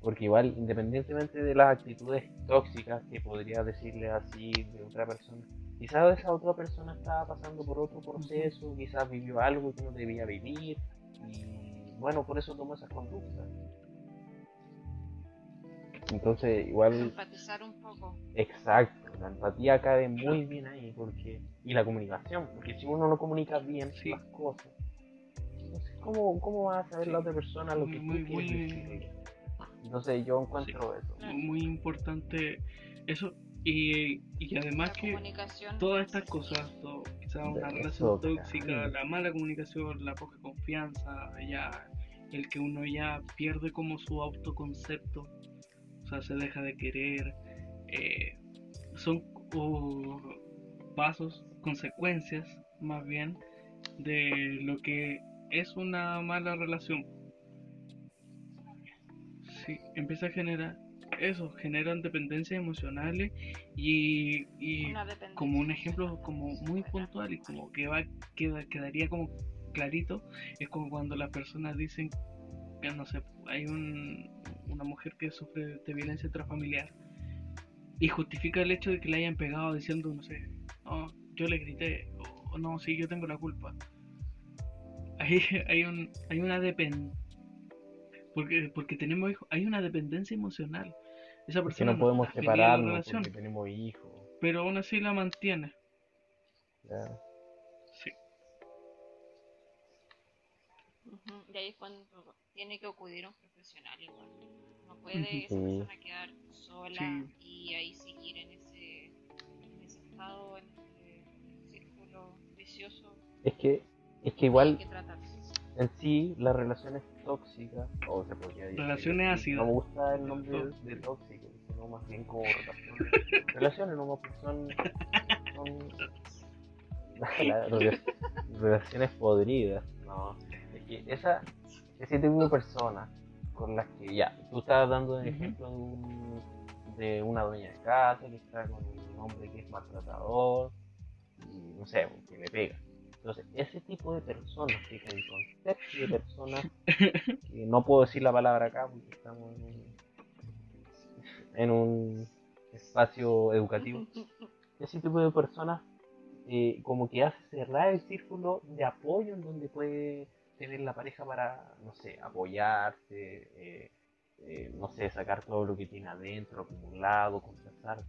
Porque igual, independientemente de las actitudes tóxicas que podría decirle así de otra persona, quizás esa otra persona estaba pasando por otro proceso, quizás vivió algo que no debía vivir, y bueno, por eso tomó esas conductas. Entonces, igual, Empatizar un poco. exacto, la empatía cae muy bien ahí, porque y la comunicación, porque si uno no comunica bien Sí. las cosas, entonces, ¿cómo, ¿cómo va a saber la otra persona lo que tú Muy, quieres muy- decirle? Entonces yo encuentro eso. Muy importante eso y, y además La que todas estas cosas, todo, quizás una relación eso, tóxica, claro. la mala comunicación, la poca confianza, ya el que uno ya pierde como su autoconcepto, o sea, se deja de querer, eh, son uh, pasos, consecuencias más bien de lo que es una mala relación. Sí, empieza a generar eso, generan dependencias emocionales y, y dependencia. como un ejemplo como muy puntual y como que va queda, quedaría como clarito es como cuando las personas dicen que no sé hay un, una mujer que sufre de violencia intrafamiliar y justifica el hecho de que le hayan pegado diciendo no sé no yo le grité o, o no sí yo tengo la culpa hay, hay un hay una dependencia porque porque tenemos hijos hay una dependencia emocional esa persona no podemos separarnos relación porque tenemos hijos. pero aún así la mantiene ya. sí Y ahí es cuando tiene que acudir a un profesional igual. No puede esa Sí. persona quedar sola Sí. y ahí seguir en ese, en ese estado, en ese círculo vicioso. Es que, es que igual que en sí las relaciones tóxicas, o se podría decir. Relaciones ácidas. No me gusta el nombre Tóxico. de tóxico, sino más bien como relaciones. relaciones nomás, porque son. son la- rela- relaciones podridas. No, es que esa, ese tipo de personas con las que ya, tú estabas dando el ejemplo de, un- de una dueña de casa que está con un hombre que es maltratador y no sé, que le pega. Entonces, ese tipo de personas, que el concepto de personas, que no puedo decir la palabra acá porque estamos en un, en un espacio educativo, ese tipo de personas eh, como que hace cerrar el círculo de apoyo en donde puede tener la pareja para, no sé, apoyarse, eh, eh, no sé, sacar todo lo que tiene adentro, acumulado, conversar.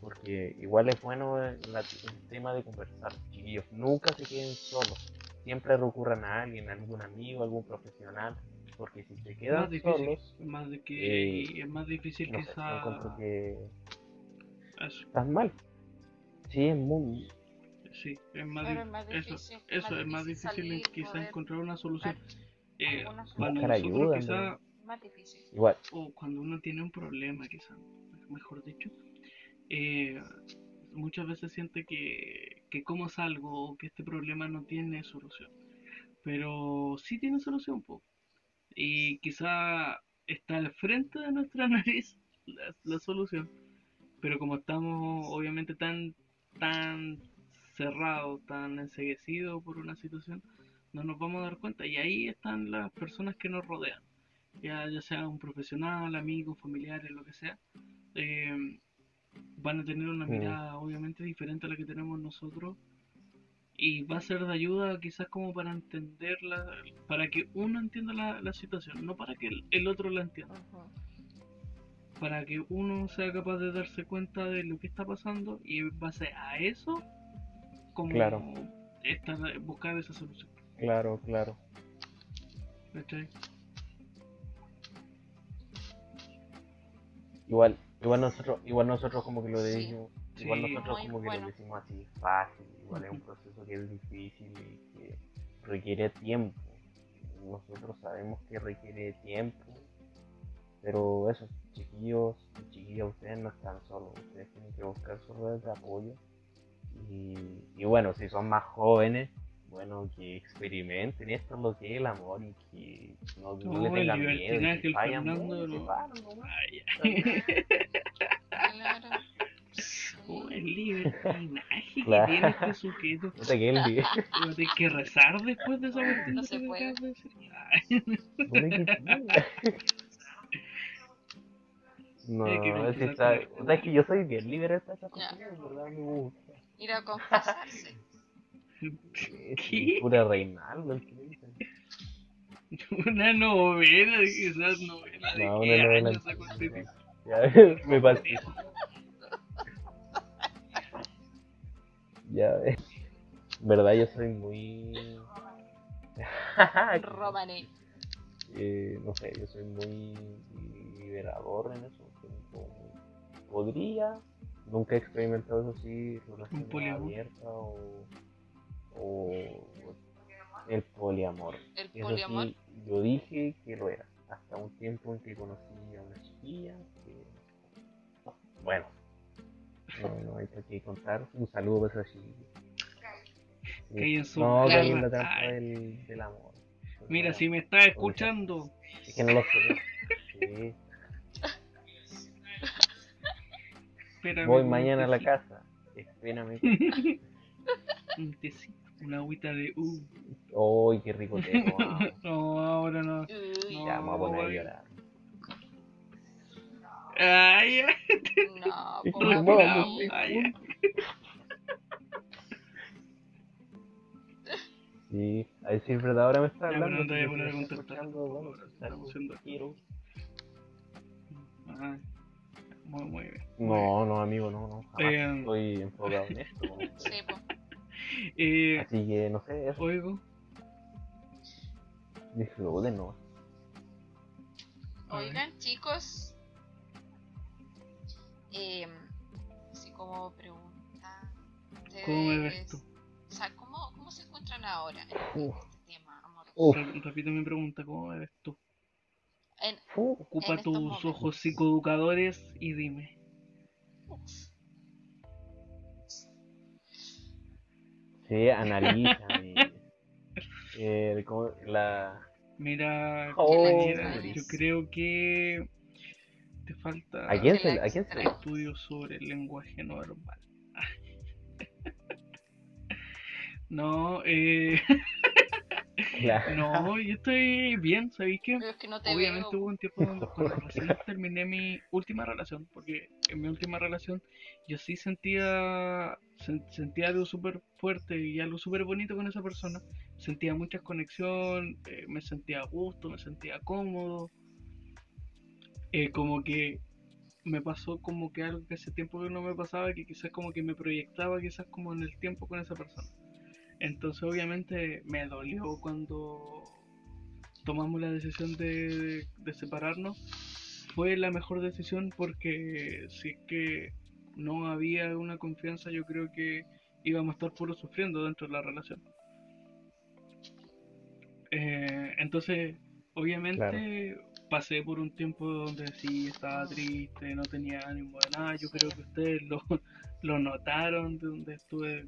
Porque igual es bueno el, la- el tema de conversar, chiquillos. Nunca se queden solos. Siempre recurran a alguien, a algún amigo, algún profesional. Porque si se más quedan difícil solos, más de que eh, es más difícil no que eso, están mal. Sí, es muy, sí es más, Claro, di- es más eso difícil- eso más es más difícil difícil quizá poder encontrar una solución Eh, cuando nosotros ayuda, quizá Más difícil. igual. o cuando uno tiene un problema quizá mejor dicho eh, muchas veces siente que, que cómo salgo o que este problema no tiene solución. Pero sí tiene solución po. y quizá está al frente de nuestra nariz la, solución. Pero como estamos obviamente tan tan cerrados tan enseguecidos por una situación no nos vamos a dar cuenta. Y ahí están las personas que nos rodean. Ya, ya sea un profesional, amigos, familiares, lo que sea, eh, van a tener una Mm. mirada obviamente diferente a la que tenemos nosotros y va a ser de ayuda quizás como para entenderla, para que uno entienda la, la situación, no para que el, el otro la entienda, para que uno sea capaz de darse cuenta de lo que está pasando y en base a eso, como Claro. estar- buscar esa solución. Claro, claro. ¿cachai? Igual, igual nosotros, igual nosotros como que lo Sí. decimos, igual Sí. nosotros Muy como que bueno. lo decimos así fácil, igual es un proceso que es difícil y que requiere tiempo. Nosotros sabemos que requiere tiempo, pero eso, chiquillos y chiquillas, ustedes no están solos, ustedes tienen que buscar su red de apoyo. Y, y bueno, si son más jóvenes, bueno, que experimenten esto es lo que es el amor y que no, no No, le tengan miedo. y que vayan, Fernando, no. Ay, Claro. oh, el libertinaje Claro. que tiene este sujeto. Puta que el día. Voy a tener que rezar después de esa cuestión No se me puede. No, es que, confesar está, o sea, es que yo soy bien libre de esta cosa, Ya. en verdad me gusta. Ir a confesarse. Pura Reinaldo. Una novela, quizás novela de No, qué una novela. Ya, me pasé. Ya ves. verdad, yo soy muy. Romané. Eh, no sé, yo soy muy liberador en eso. Podría, nunca he experimentado eso así, relación abierta o, o el poliamor. El Eso poliamor. sí, yo dije que lo era, hasta un tiempo en que conocí a una chiquilla que, bueno, no, no hay por qué contar, un saludo para esa chiquilla. Sí, Que hay en su no, que la trampa del, del amor. Mira, si me estás escuchando, Es que no lo sé. Sí. espérame. Voy mañana a la casa. Espérame. Una agüita de uh. ¡Ay, qué rico te amo! No, ahora no. No. Ya me voy a poner a llorar. Ay, no, no, vamos, sí. ay. Sí, a decir verdad, ahora me está Ya, hablando. no te voy a poner a bueno, si estamos haciendo- quiero. Ay, Muy, muy bien. No, no, amigo, no, no. Jamás Eh, estoy enfocado en esto. ¿no? Sí, po. Eh, Así que, no sé, eso. oigo, Disfruten, ¿no? A ver. Oigan, chicos. Eh, así como pregunta. ¿Cómo me ves tú? O sea, ¿cómo, ¿cómo se encuentran ahora en Uf. este tema amoroso? Uf. re- repito mi pregunta, ¿cómo me ves tú? En, Uf. Ocupa En tus momentos. ojos psicoeducadores y dime. Sí, eh, como la. Mira, Oh, yo creo que te falta ¿A quién se, ¿a quién se extrae. estudios sobre el lenguaje no verbal. No, eh, Claro. no, yo estoy bien, ¿sabéis qué? pero es que no te Obviamente veo. hubo un tiempo donde cuando recién terminé mi última relación, porque en mi última relación yo sí sentía sen- sentía algo súper fuerte y algo súper bonito con esa persona. Sentía mucha conexión, eh, me sentía a gusto, me sentía cómodo. Eh, como que me pasó como que algo que hace tiempo que no me pasaba, que quizás como que me proyectaba quizás como en el tiempo con esa persona. Entonces obviamente me dolió cuando tomamos la decisión de, de separarnos. Fue la mejor decisión porque si es que no había una confianza yo creo que íbamos a estar puro sufriendo dentro de la relación. Eh, entonces, obviamente pasé por un tiempo donde sí estaba triste, no tenía ánimo de nada. Yo creo que ustedes lo, lo notaron, de donde estuve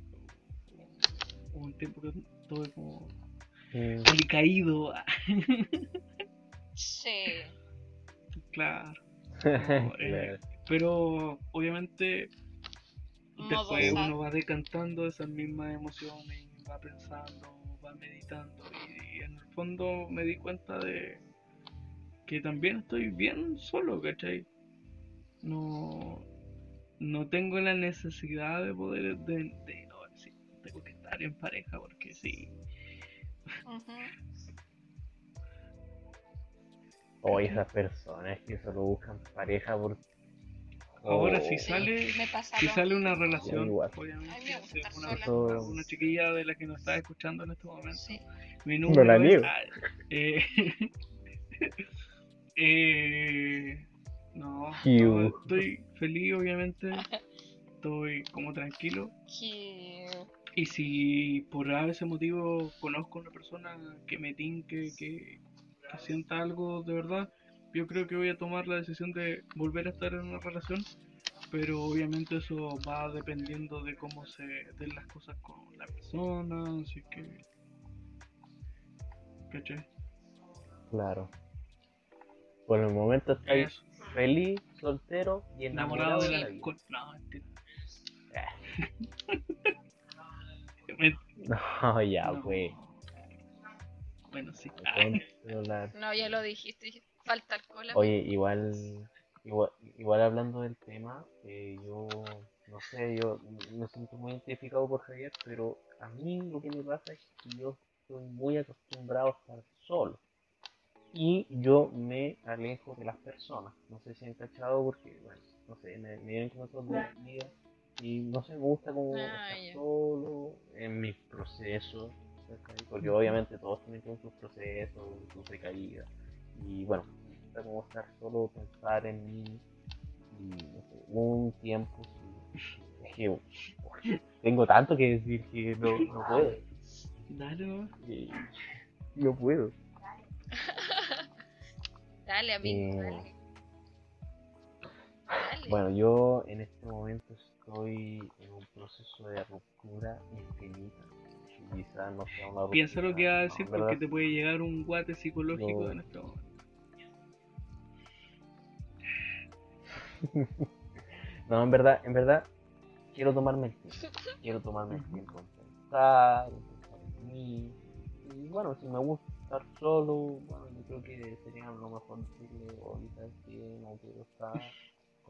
hubo un tiempo que estuve como Mm, caído. Sí. claro. Eh, pero obviamente después uno va decantando esas mismas emociones, va pensando, va meditando y, y en el fondo me di cuenta de que también estoy bien solo, ¿cachai? No, no tengo la necesidad de poder, de, de estar en pareja porque sí. O esas personas que solo buscan pareja por. Ahora Oh, si sale, si sale una relación, igual. obviamente, una, sola. Una chiquilla de la que nos está escuchando en este momento. Sí. Mi No número la es- niego. eh, eh, no, no, estoy feliz, obviamente. Estoy como tranquilo. Y si por ese motivo conozco a una persona que me tinque, que, que sienta algo de verdad, yo creo que voy a tomar la decisión de volver a estar en una relación. Pero obviamente eso va dependiendo de cómo se den las cosas con la persona, así que... ¿Cachai? Claro. Por el momento estoy Eso. feliz, soltero y enamorado Enamorado de la alcohol. No, mentira. No, ya, no. pues. Bueno, sí. No, ya lo dijiste. Falta alcohol. Oye, igual, igual, igual hablando del tema, eh, yo no sé, yo me siento muy identificado por Javier, pero a mí lo que me pasa es que yo estoy muy acostumbrado a estar solo. Y yo me alejo de las personas. No sé si han cachado porque, bueno, no sé, me, me vienen con otros de y no sé, me gusta como Ah, estar solo en mis procesos, porque obviamente todos tienen como sus procesos, sus recaídas. Y bueno, me gusta como estar solo, pensar en mí y no sé, un tiempo. Es que tengo tanto que decir que no, no puedo. ¿no? Y- No puedo. Dale, amigo, Eh, dale. Dale. Bueno, yo en este momento estoy en un proceso de ruptura infinita. Quizás no sea una ruptura. Piensa lo que va a decir no, porque te puede llegar un guate psicológico No. en este momento. No, en verdad, en verdad, quiero tomarme el tiempo. Quiero tomarme el tiempo en pensar, en pensar en mí. Y bueno, si me gusta estar solo, bueno, yo creo que sería lo mejor decirle, ¿sabes qué? No quiero estar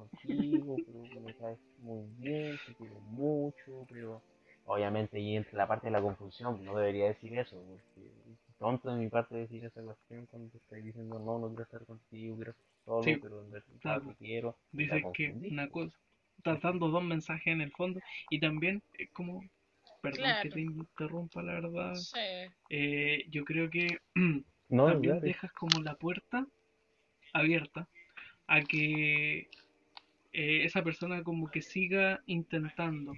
contigo, pero me caes muy bien, te quiero mucho, pero obviamente ahí entra la parte de la confusión, no debería decir eso, porque es tonto de mi parte decir esa cuestión cuando te estoy diciendo, no, no quiero estar contigo, quiero estar solo, Sí, pero en verdad claro. te quiero. Dices que una cosa, estás dando dos mensajes en el fondo y también es como, perdón Claro. que te interrumpa la verdad, Sí. eh, yo creo que No, también claro. dejas como la puerta abierta a que eh, esa persona como que siga intentando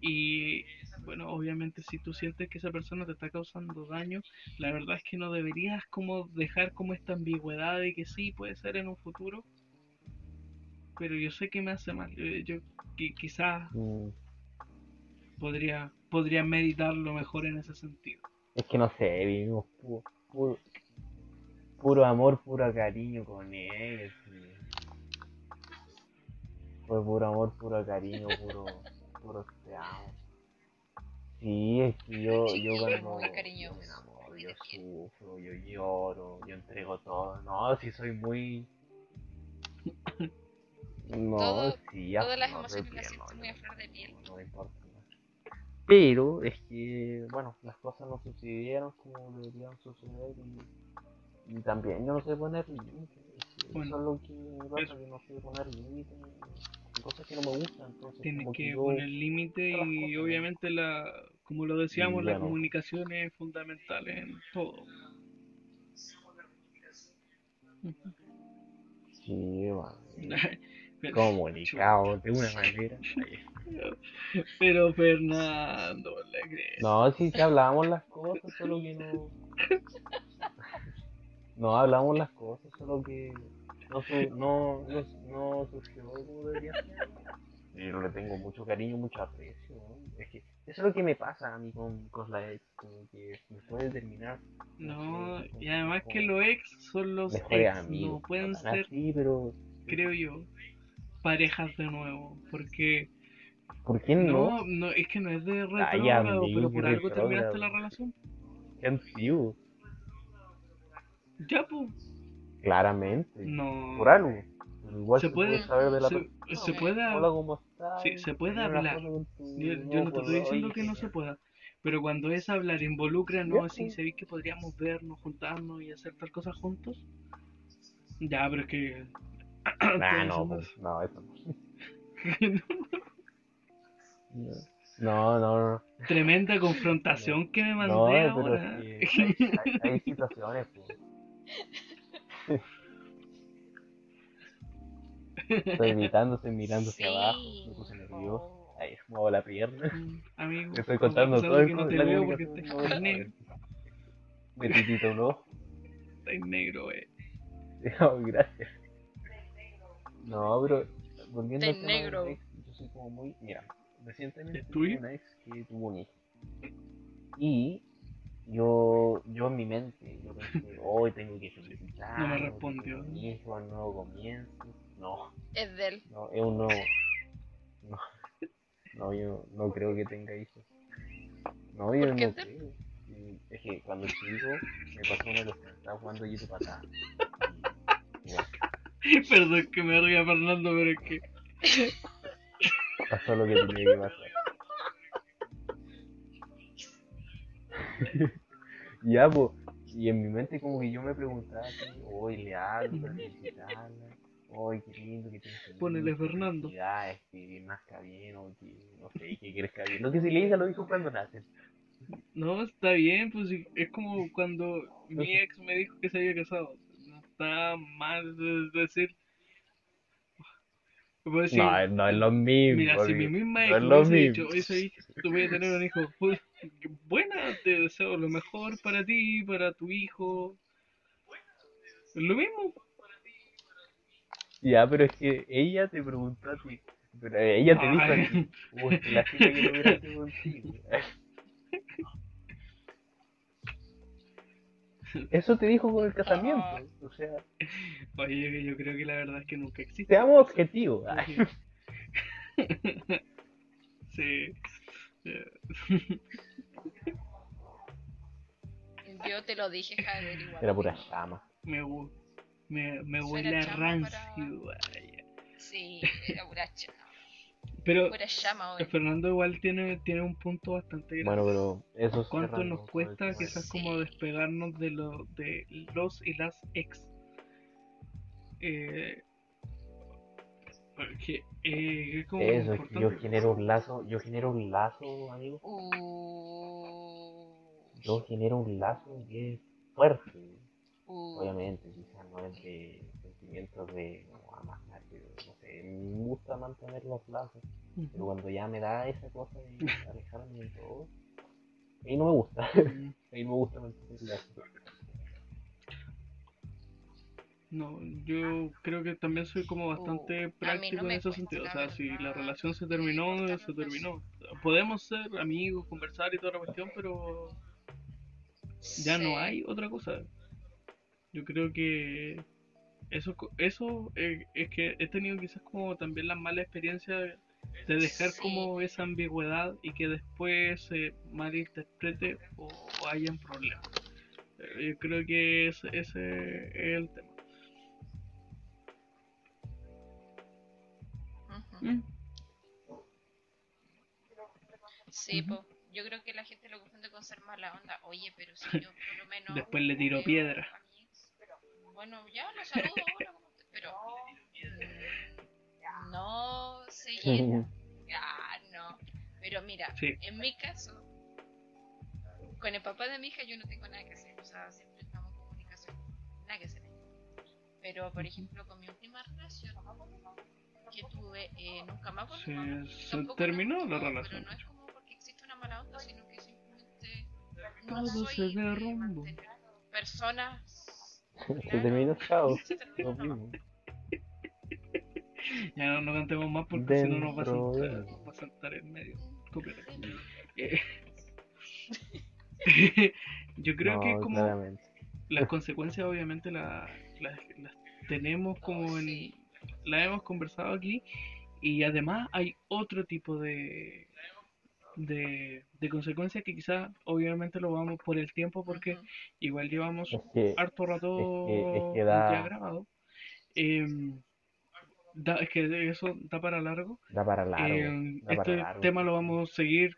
y bueno obviamente si tú sientes que esa persona te está causando daño la verdad es que no deberías como dejar como esta ambigüedad de que sí puede ser en un futuro pero yo sé que me hace mal yo, yo qui- quizás Mm, podría podría meditarlo mejor en ese sentido Es que no sé, vivimos puro, puro, puro amor, puro cariño con él. sí. Fue puro amor, puro cariño, puro, puro te amo. Sí, es que yo, Sí, yo sí, cuando yo me enamoro, yo sufro, yo lloro, yo entrego todo. No, si soy muy... No, Todo- sí, ya Todas las no, emociones las no, siento muy a yo- flor de piel. no me importa. Pero es que, bueno, las cosas no sucedieron como deberían suceder y, y también yo no sé poner límites. Bueno, eso es lo que me pasa, que no sé poner límites. Cosas que no me gustan, entonces Tienes que yo- poner límite y obviamente la, como lo decíamos, la comunicación es fundamental en todo. Sí, bueno, Pero- comunicado de una manera. Pero Fernando. No, sí, sí hablábamos las cosas, solo que no. No hablamos las cosas, solo que no, su- no, no, no surgió como debería ser. Yo le tengo mucho cariño, mucho aprecio. ¿no? Es que eso es lo que me pasa a mí con, con la ex, como que me puede terminar. No, sé, y además como que los ex son los ex, amigos. no pueden ser, así, pero. creo yo, parejas de nuevo, porque ¿Por qué no? no, no, es que no es de retrógrado, pero por algo terminaste la relación. Qué antiguo. Ya, pues. Claramente. No. Por algo. Igual se se puede puede, saber de la se, persona. se puede, Hola, ¿cómo estás? sí, se puede hablar. tu Yo, no te estoy diciendo que no se pueda, pero cuando es hablar, involucra, ¿no? Así, pues. ¿sabéis que podríamos vernos, juntarnos y hacer tal cosa juntos? Ya, pero es que... Nah, no, pues, no, eso no. No, no, no. Tremenda confrontación que me mandé No, ahora. hay situaciones, pues. Estoy evitando, estoy mirando hacia Sí. abajo, me puse nervioso. Oh. Ahí, muevo la pierna. Mm, Amigo, Te estoy contando todo el no te la veo porque estás no negro, Me titita un ojo. estás negro, eh. Oh, gracias. No, pero volviendo al tema negro. ex, yo soy como muy. Mira, recientemente ¿Es tuve una ex que tuvo un hijo. Y yo, yo en mi mente, yo pensé, hoy tengo que felicitar. No me respondió. Mi hijo, un nuevo comienzo. No, Es de él. no, es un nuevo. No, no, yo no creo que tenga hijos. No, yo ¿Por qué no creo. Es que cuando chico me pasó una cosa, estaba jugando patada. Y, bueno, Perdón que me ría Fernando, pero es que... pasó lo que tenía que pasar. ya, pues, y en mi mente como que yo me preguntaba hoy le hablo felicitarla, hoy qué lindo que tienes Ponele Fernando. que nazca bien o que, no sé, que crezca bien. Lo que se le dice a los hijos cuando nacen. No, está bien, pues es como cuando mi ex me dijo que se había casado. No está mal de- decir... Puedo decir, No, no es lo mismo. Mira, si mi misma no ex es me dicho, ¿sabes qué? tú voy a tener un hijo, pues, buena, te deseo lo mejor para ti, para tu hijo. Es lo mismo. Ya, pero es que ella te preguntó a ti. Pero ella te dijo a ti. Uy, que la chica que lo hubiera hecho contigo. Eso te dijo con el casamiento. O sea, Oye, yo, yo creo que la verdad es que nunca existe. seamos objetivos. Sí. Yo te lo dije, Javier, igual. Era pura llama. Me, hu- me, huele a rancio. ay. Sí, era pura. Pero Pura llama, hoy. Fernando igual tiene, tiene un punto bastante grande. Bueno, pero eso es ¿Cuánto cerrando nos cuesta quizás Sí. como despegarnos de, lo, de los y las ex? Eh, porque eh, es como Eso, yo genero un lazo, yo genero un lazo, amigo. Uh, Yo genero un lazo que es fuerte. uh. Obviamente, quizás no de sentimientos de no, no sé, me gusta mantener los lazos. Pero cuando ya me da esa cosa de alejarme de todo, ahí no me gusta. Mm, Ahí no me gusta mantener lazos. No, yo creo que también soy como bastante Uh, práctico no en ese sentido. O sea, si la relación se terminó, se terminó. Podemos ser amigos, conversar y toda la cuestión, pero ya no hay otra cosa. Yo creo que eso, eso eh, es que he tenido quizás como también la mala experiencia de dejar Sí. como esa ambigüedad y que después se malinterprete o, o hayan problemas. Eh, Yo creo que ese, ese es el tema. Mm. Sí, po. Yo creo que la gente lo confunde con ser mala onda. Oye, pero si yo por lo menos. Después le tiro piedra. Bueno, ya lo saludo ahora, ¿cómo te- pero. No seguir. Ah, no. Pero mira, Sí. en mi caso, con el papá de mi hija yo no tengo nada que hacer. O sea, siempre estamos en comunicación. Nada que hacer. Pero, por ejemplo, con mi última relación que tuve, eh, nunca más Se, volvimos. se terminó la relación. Pero no es como porque existe una mala onda, sino que simplemente no se soy de derrumba. mantener Se terminó, chao. Se terminó nomás. vimos. Ya no, no cantemos más porque si no nos va a saltar, de- nos va a saltar en medio. Eh, Yo creo que como claramente. las consecuencias obviamente la- las, las tenemos como en Sí. la hemos conversado aquí y además hay otro tipo de de, de consecuencias que quizás obviamente lo vamos por el tiempo porque igual llevamos Es que, harto rato es que da- ya grabado. Em, da- es que eso da para largo. Da para largo. Eh, da para este largo. tema lo vamos a seguir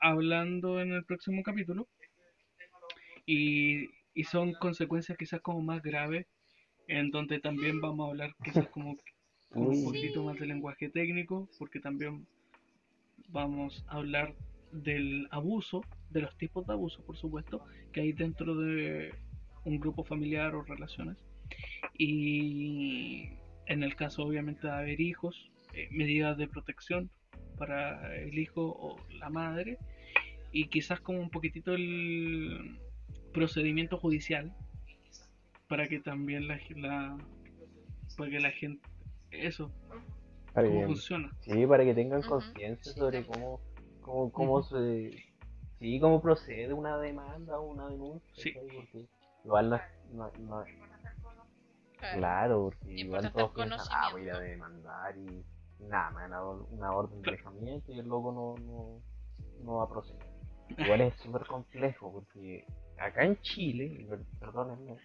hablando en el próximo capítulo. Y, y son consecuencias quizás como más graves, en donde también vamos a hablar quizás como, como un poquito más de lenguaje técnico, porque también vamos a hablar del abuso, de los tipos de abuso, por supuesto, que hay dentro de un grupo familiar o relaciones. Y en el caso obviamente de haber hijos, eh, medidas de protección para el hijo o la madre y quizás como un poquitito el procedimiento judicial para que también la, la para la gente eso Para cómo que- funciona Sí, para que tengan conciencia sí, sobre cómo, cómo, cómo se... Sí, cómo procede una demanda o una denuncia. Porque igual no, es- no, no- Claro, porque igual todos piensan, ah, voy a demandar y nada, me dar una orden de alejamiento y el loco no, no, no va a proceder. Igual es súper complejo porque acá en Chile, per- perdónenme,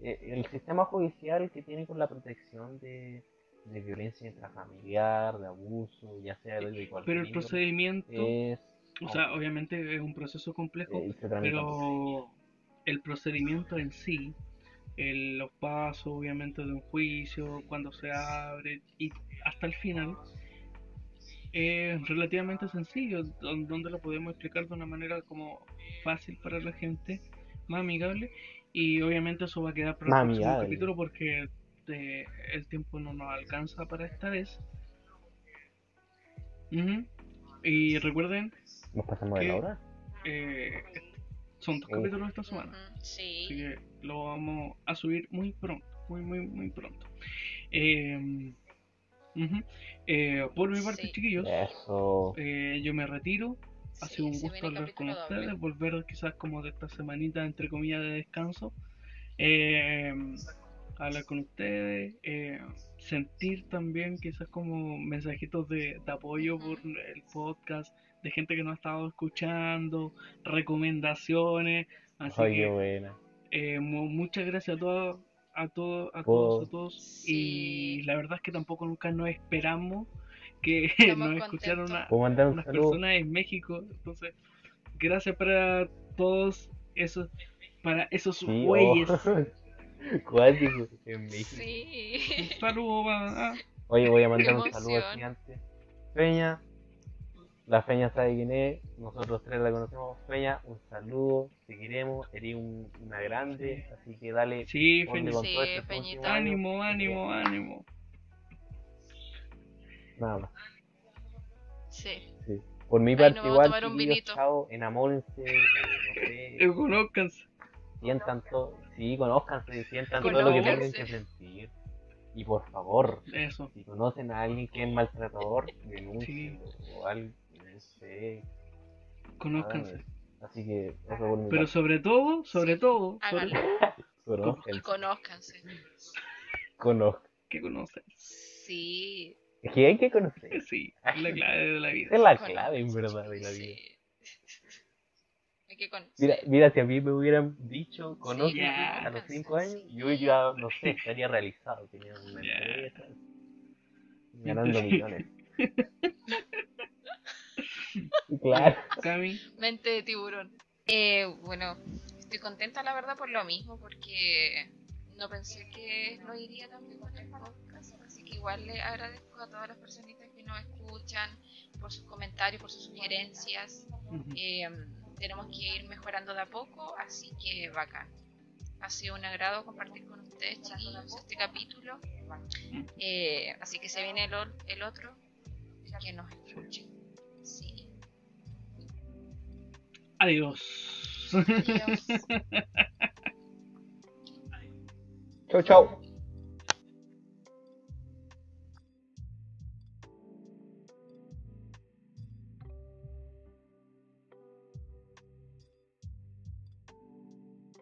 eh, el sistema judicial que tiene con la protección de, de violencia intrafamiliar, de abuso, ya sea de cualquier pero el procedimiento es o sea obviamente es un proceso complejo eh, pero el procedimiento en sí, el- los pasos obviamente de un juicio, cuando se abre y hasta el final, es relativamente sencillo, don- donde lo podemos explicar de una manera como fácil para la gente, más amigable y obviamente eso va a quedar para el próximo capítulo porque eh, el tiempo no nos alcanza para esta vez. Y recuerden, Nos pasamos de la ¿Qué? hora. eh, son dos Sí. capítulos esta semana. Sí. Así que lo vamos a subir muy pronto, muy, muy, muy pronto. Eh, ujú. Eh, por mi parte, Sí. chiquillos, Eso. eh, yo me retiro. Ha Sí, sido un gusto hablar con doble. ustedes, volver quizás como de esta semanita, entre comillas, de descanso. Eh, hablar con ustedes, eh, sentir también quizás como mensajitos de, de apoyo por el podcast, de gente que nos ha estado escuchando, recomendaciones. Así Oye, que buena. eh, mu- muchas gracias a todos, a todos, a todos, a todos. Y la verdad es que tampoco nunca nos esperamos que Estamos nos escucharan contentos. una- ¿Puedo mandar un unas personas en México. Entonces, gracias para todos esos, para esos Sí, güeyes. oh. Cuático, en México. Sí. Un saludo para- ah, Oye, voy a mandar un saludo al gigante. Peña, la Feña sabe quién es, nosotros tres la conocemos. Feña, un saludo, te queremos, eres un- una grande, así que dale. Sí, Feña. con Sí, este. Ánimo, ánimo, ánimo. Nada más, Sí. sí. Por mi Ahí parte, igual, tomar un vinito. chao, enamórense, eh, no sé, conózcanse. sientan todo, sí, conozcanse, sientan todo lo que tengan Conózcanse. que sentir. Y por favor, Eso. si conocen a alguien que es maltratador, denuncien o alguien, no sé, Conózcanse. Así que eso por mi Pero sobre todo, sobre Sí, todo, sobre Y conózcanse. conozcan. que conocen. Sí. Es que hay que conocer. Sí, es la clave de la vida. Es la clave, en verdad, de la vida. Sí. Que conocer. Mira, mira, si a mí me hubieran dicho, conozco ya. a los 5 años, yo ya, no sé, estaría realizado. Tenía una empresa, ganando millones. claro. Cami, Mente de tiburón. Eh, bueno, estoy contenta la verdad por lo mismo, porque no pensé que lo iría también con el podcast, así que igual le agradezco a todas las personitas que nos escuchan por sus comentarios, por sus sugerencias. ujú. Eh, tenemos que ir mejorando de a poco, así que bacán. Ha sido un agrado compartir con ustedes, chiquillos, este capítulo. Eh, así que se viene el, el otro, que nos escuchen. Sí. adiós. Adiós. Chau, chau.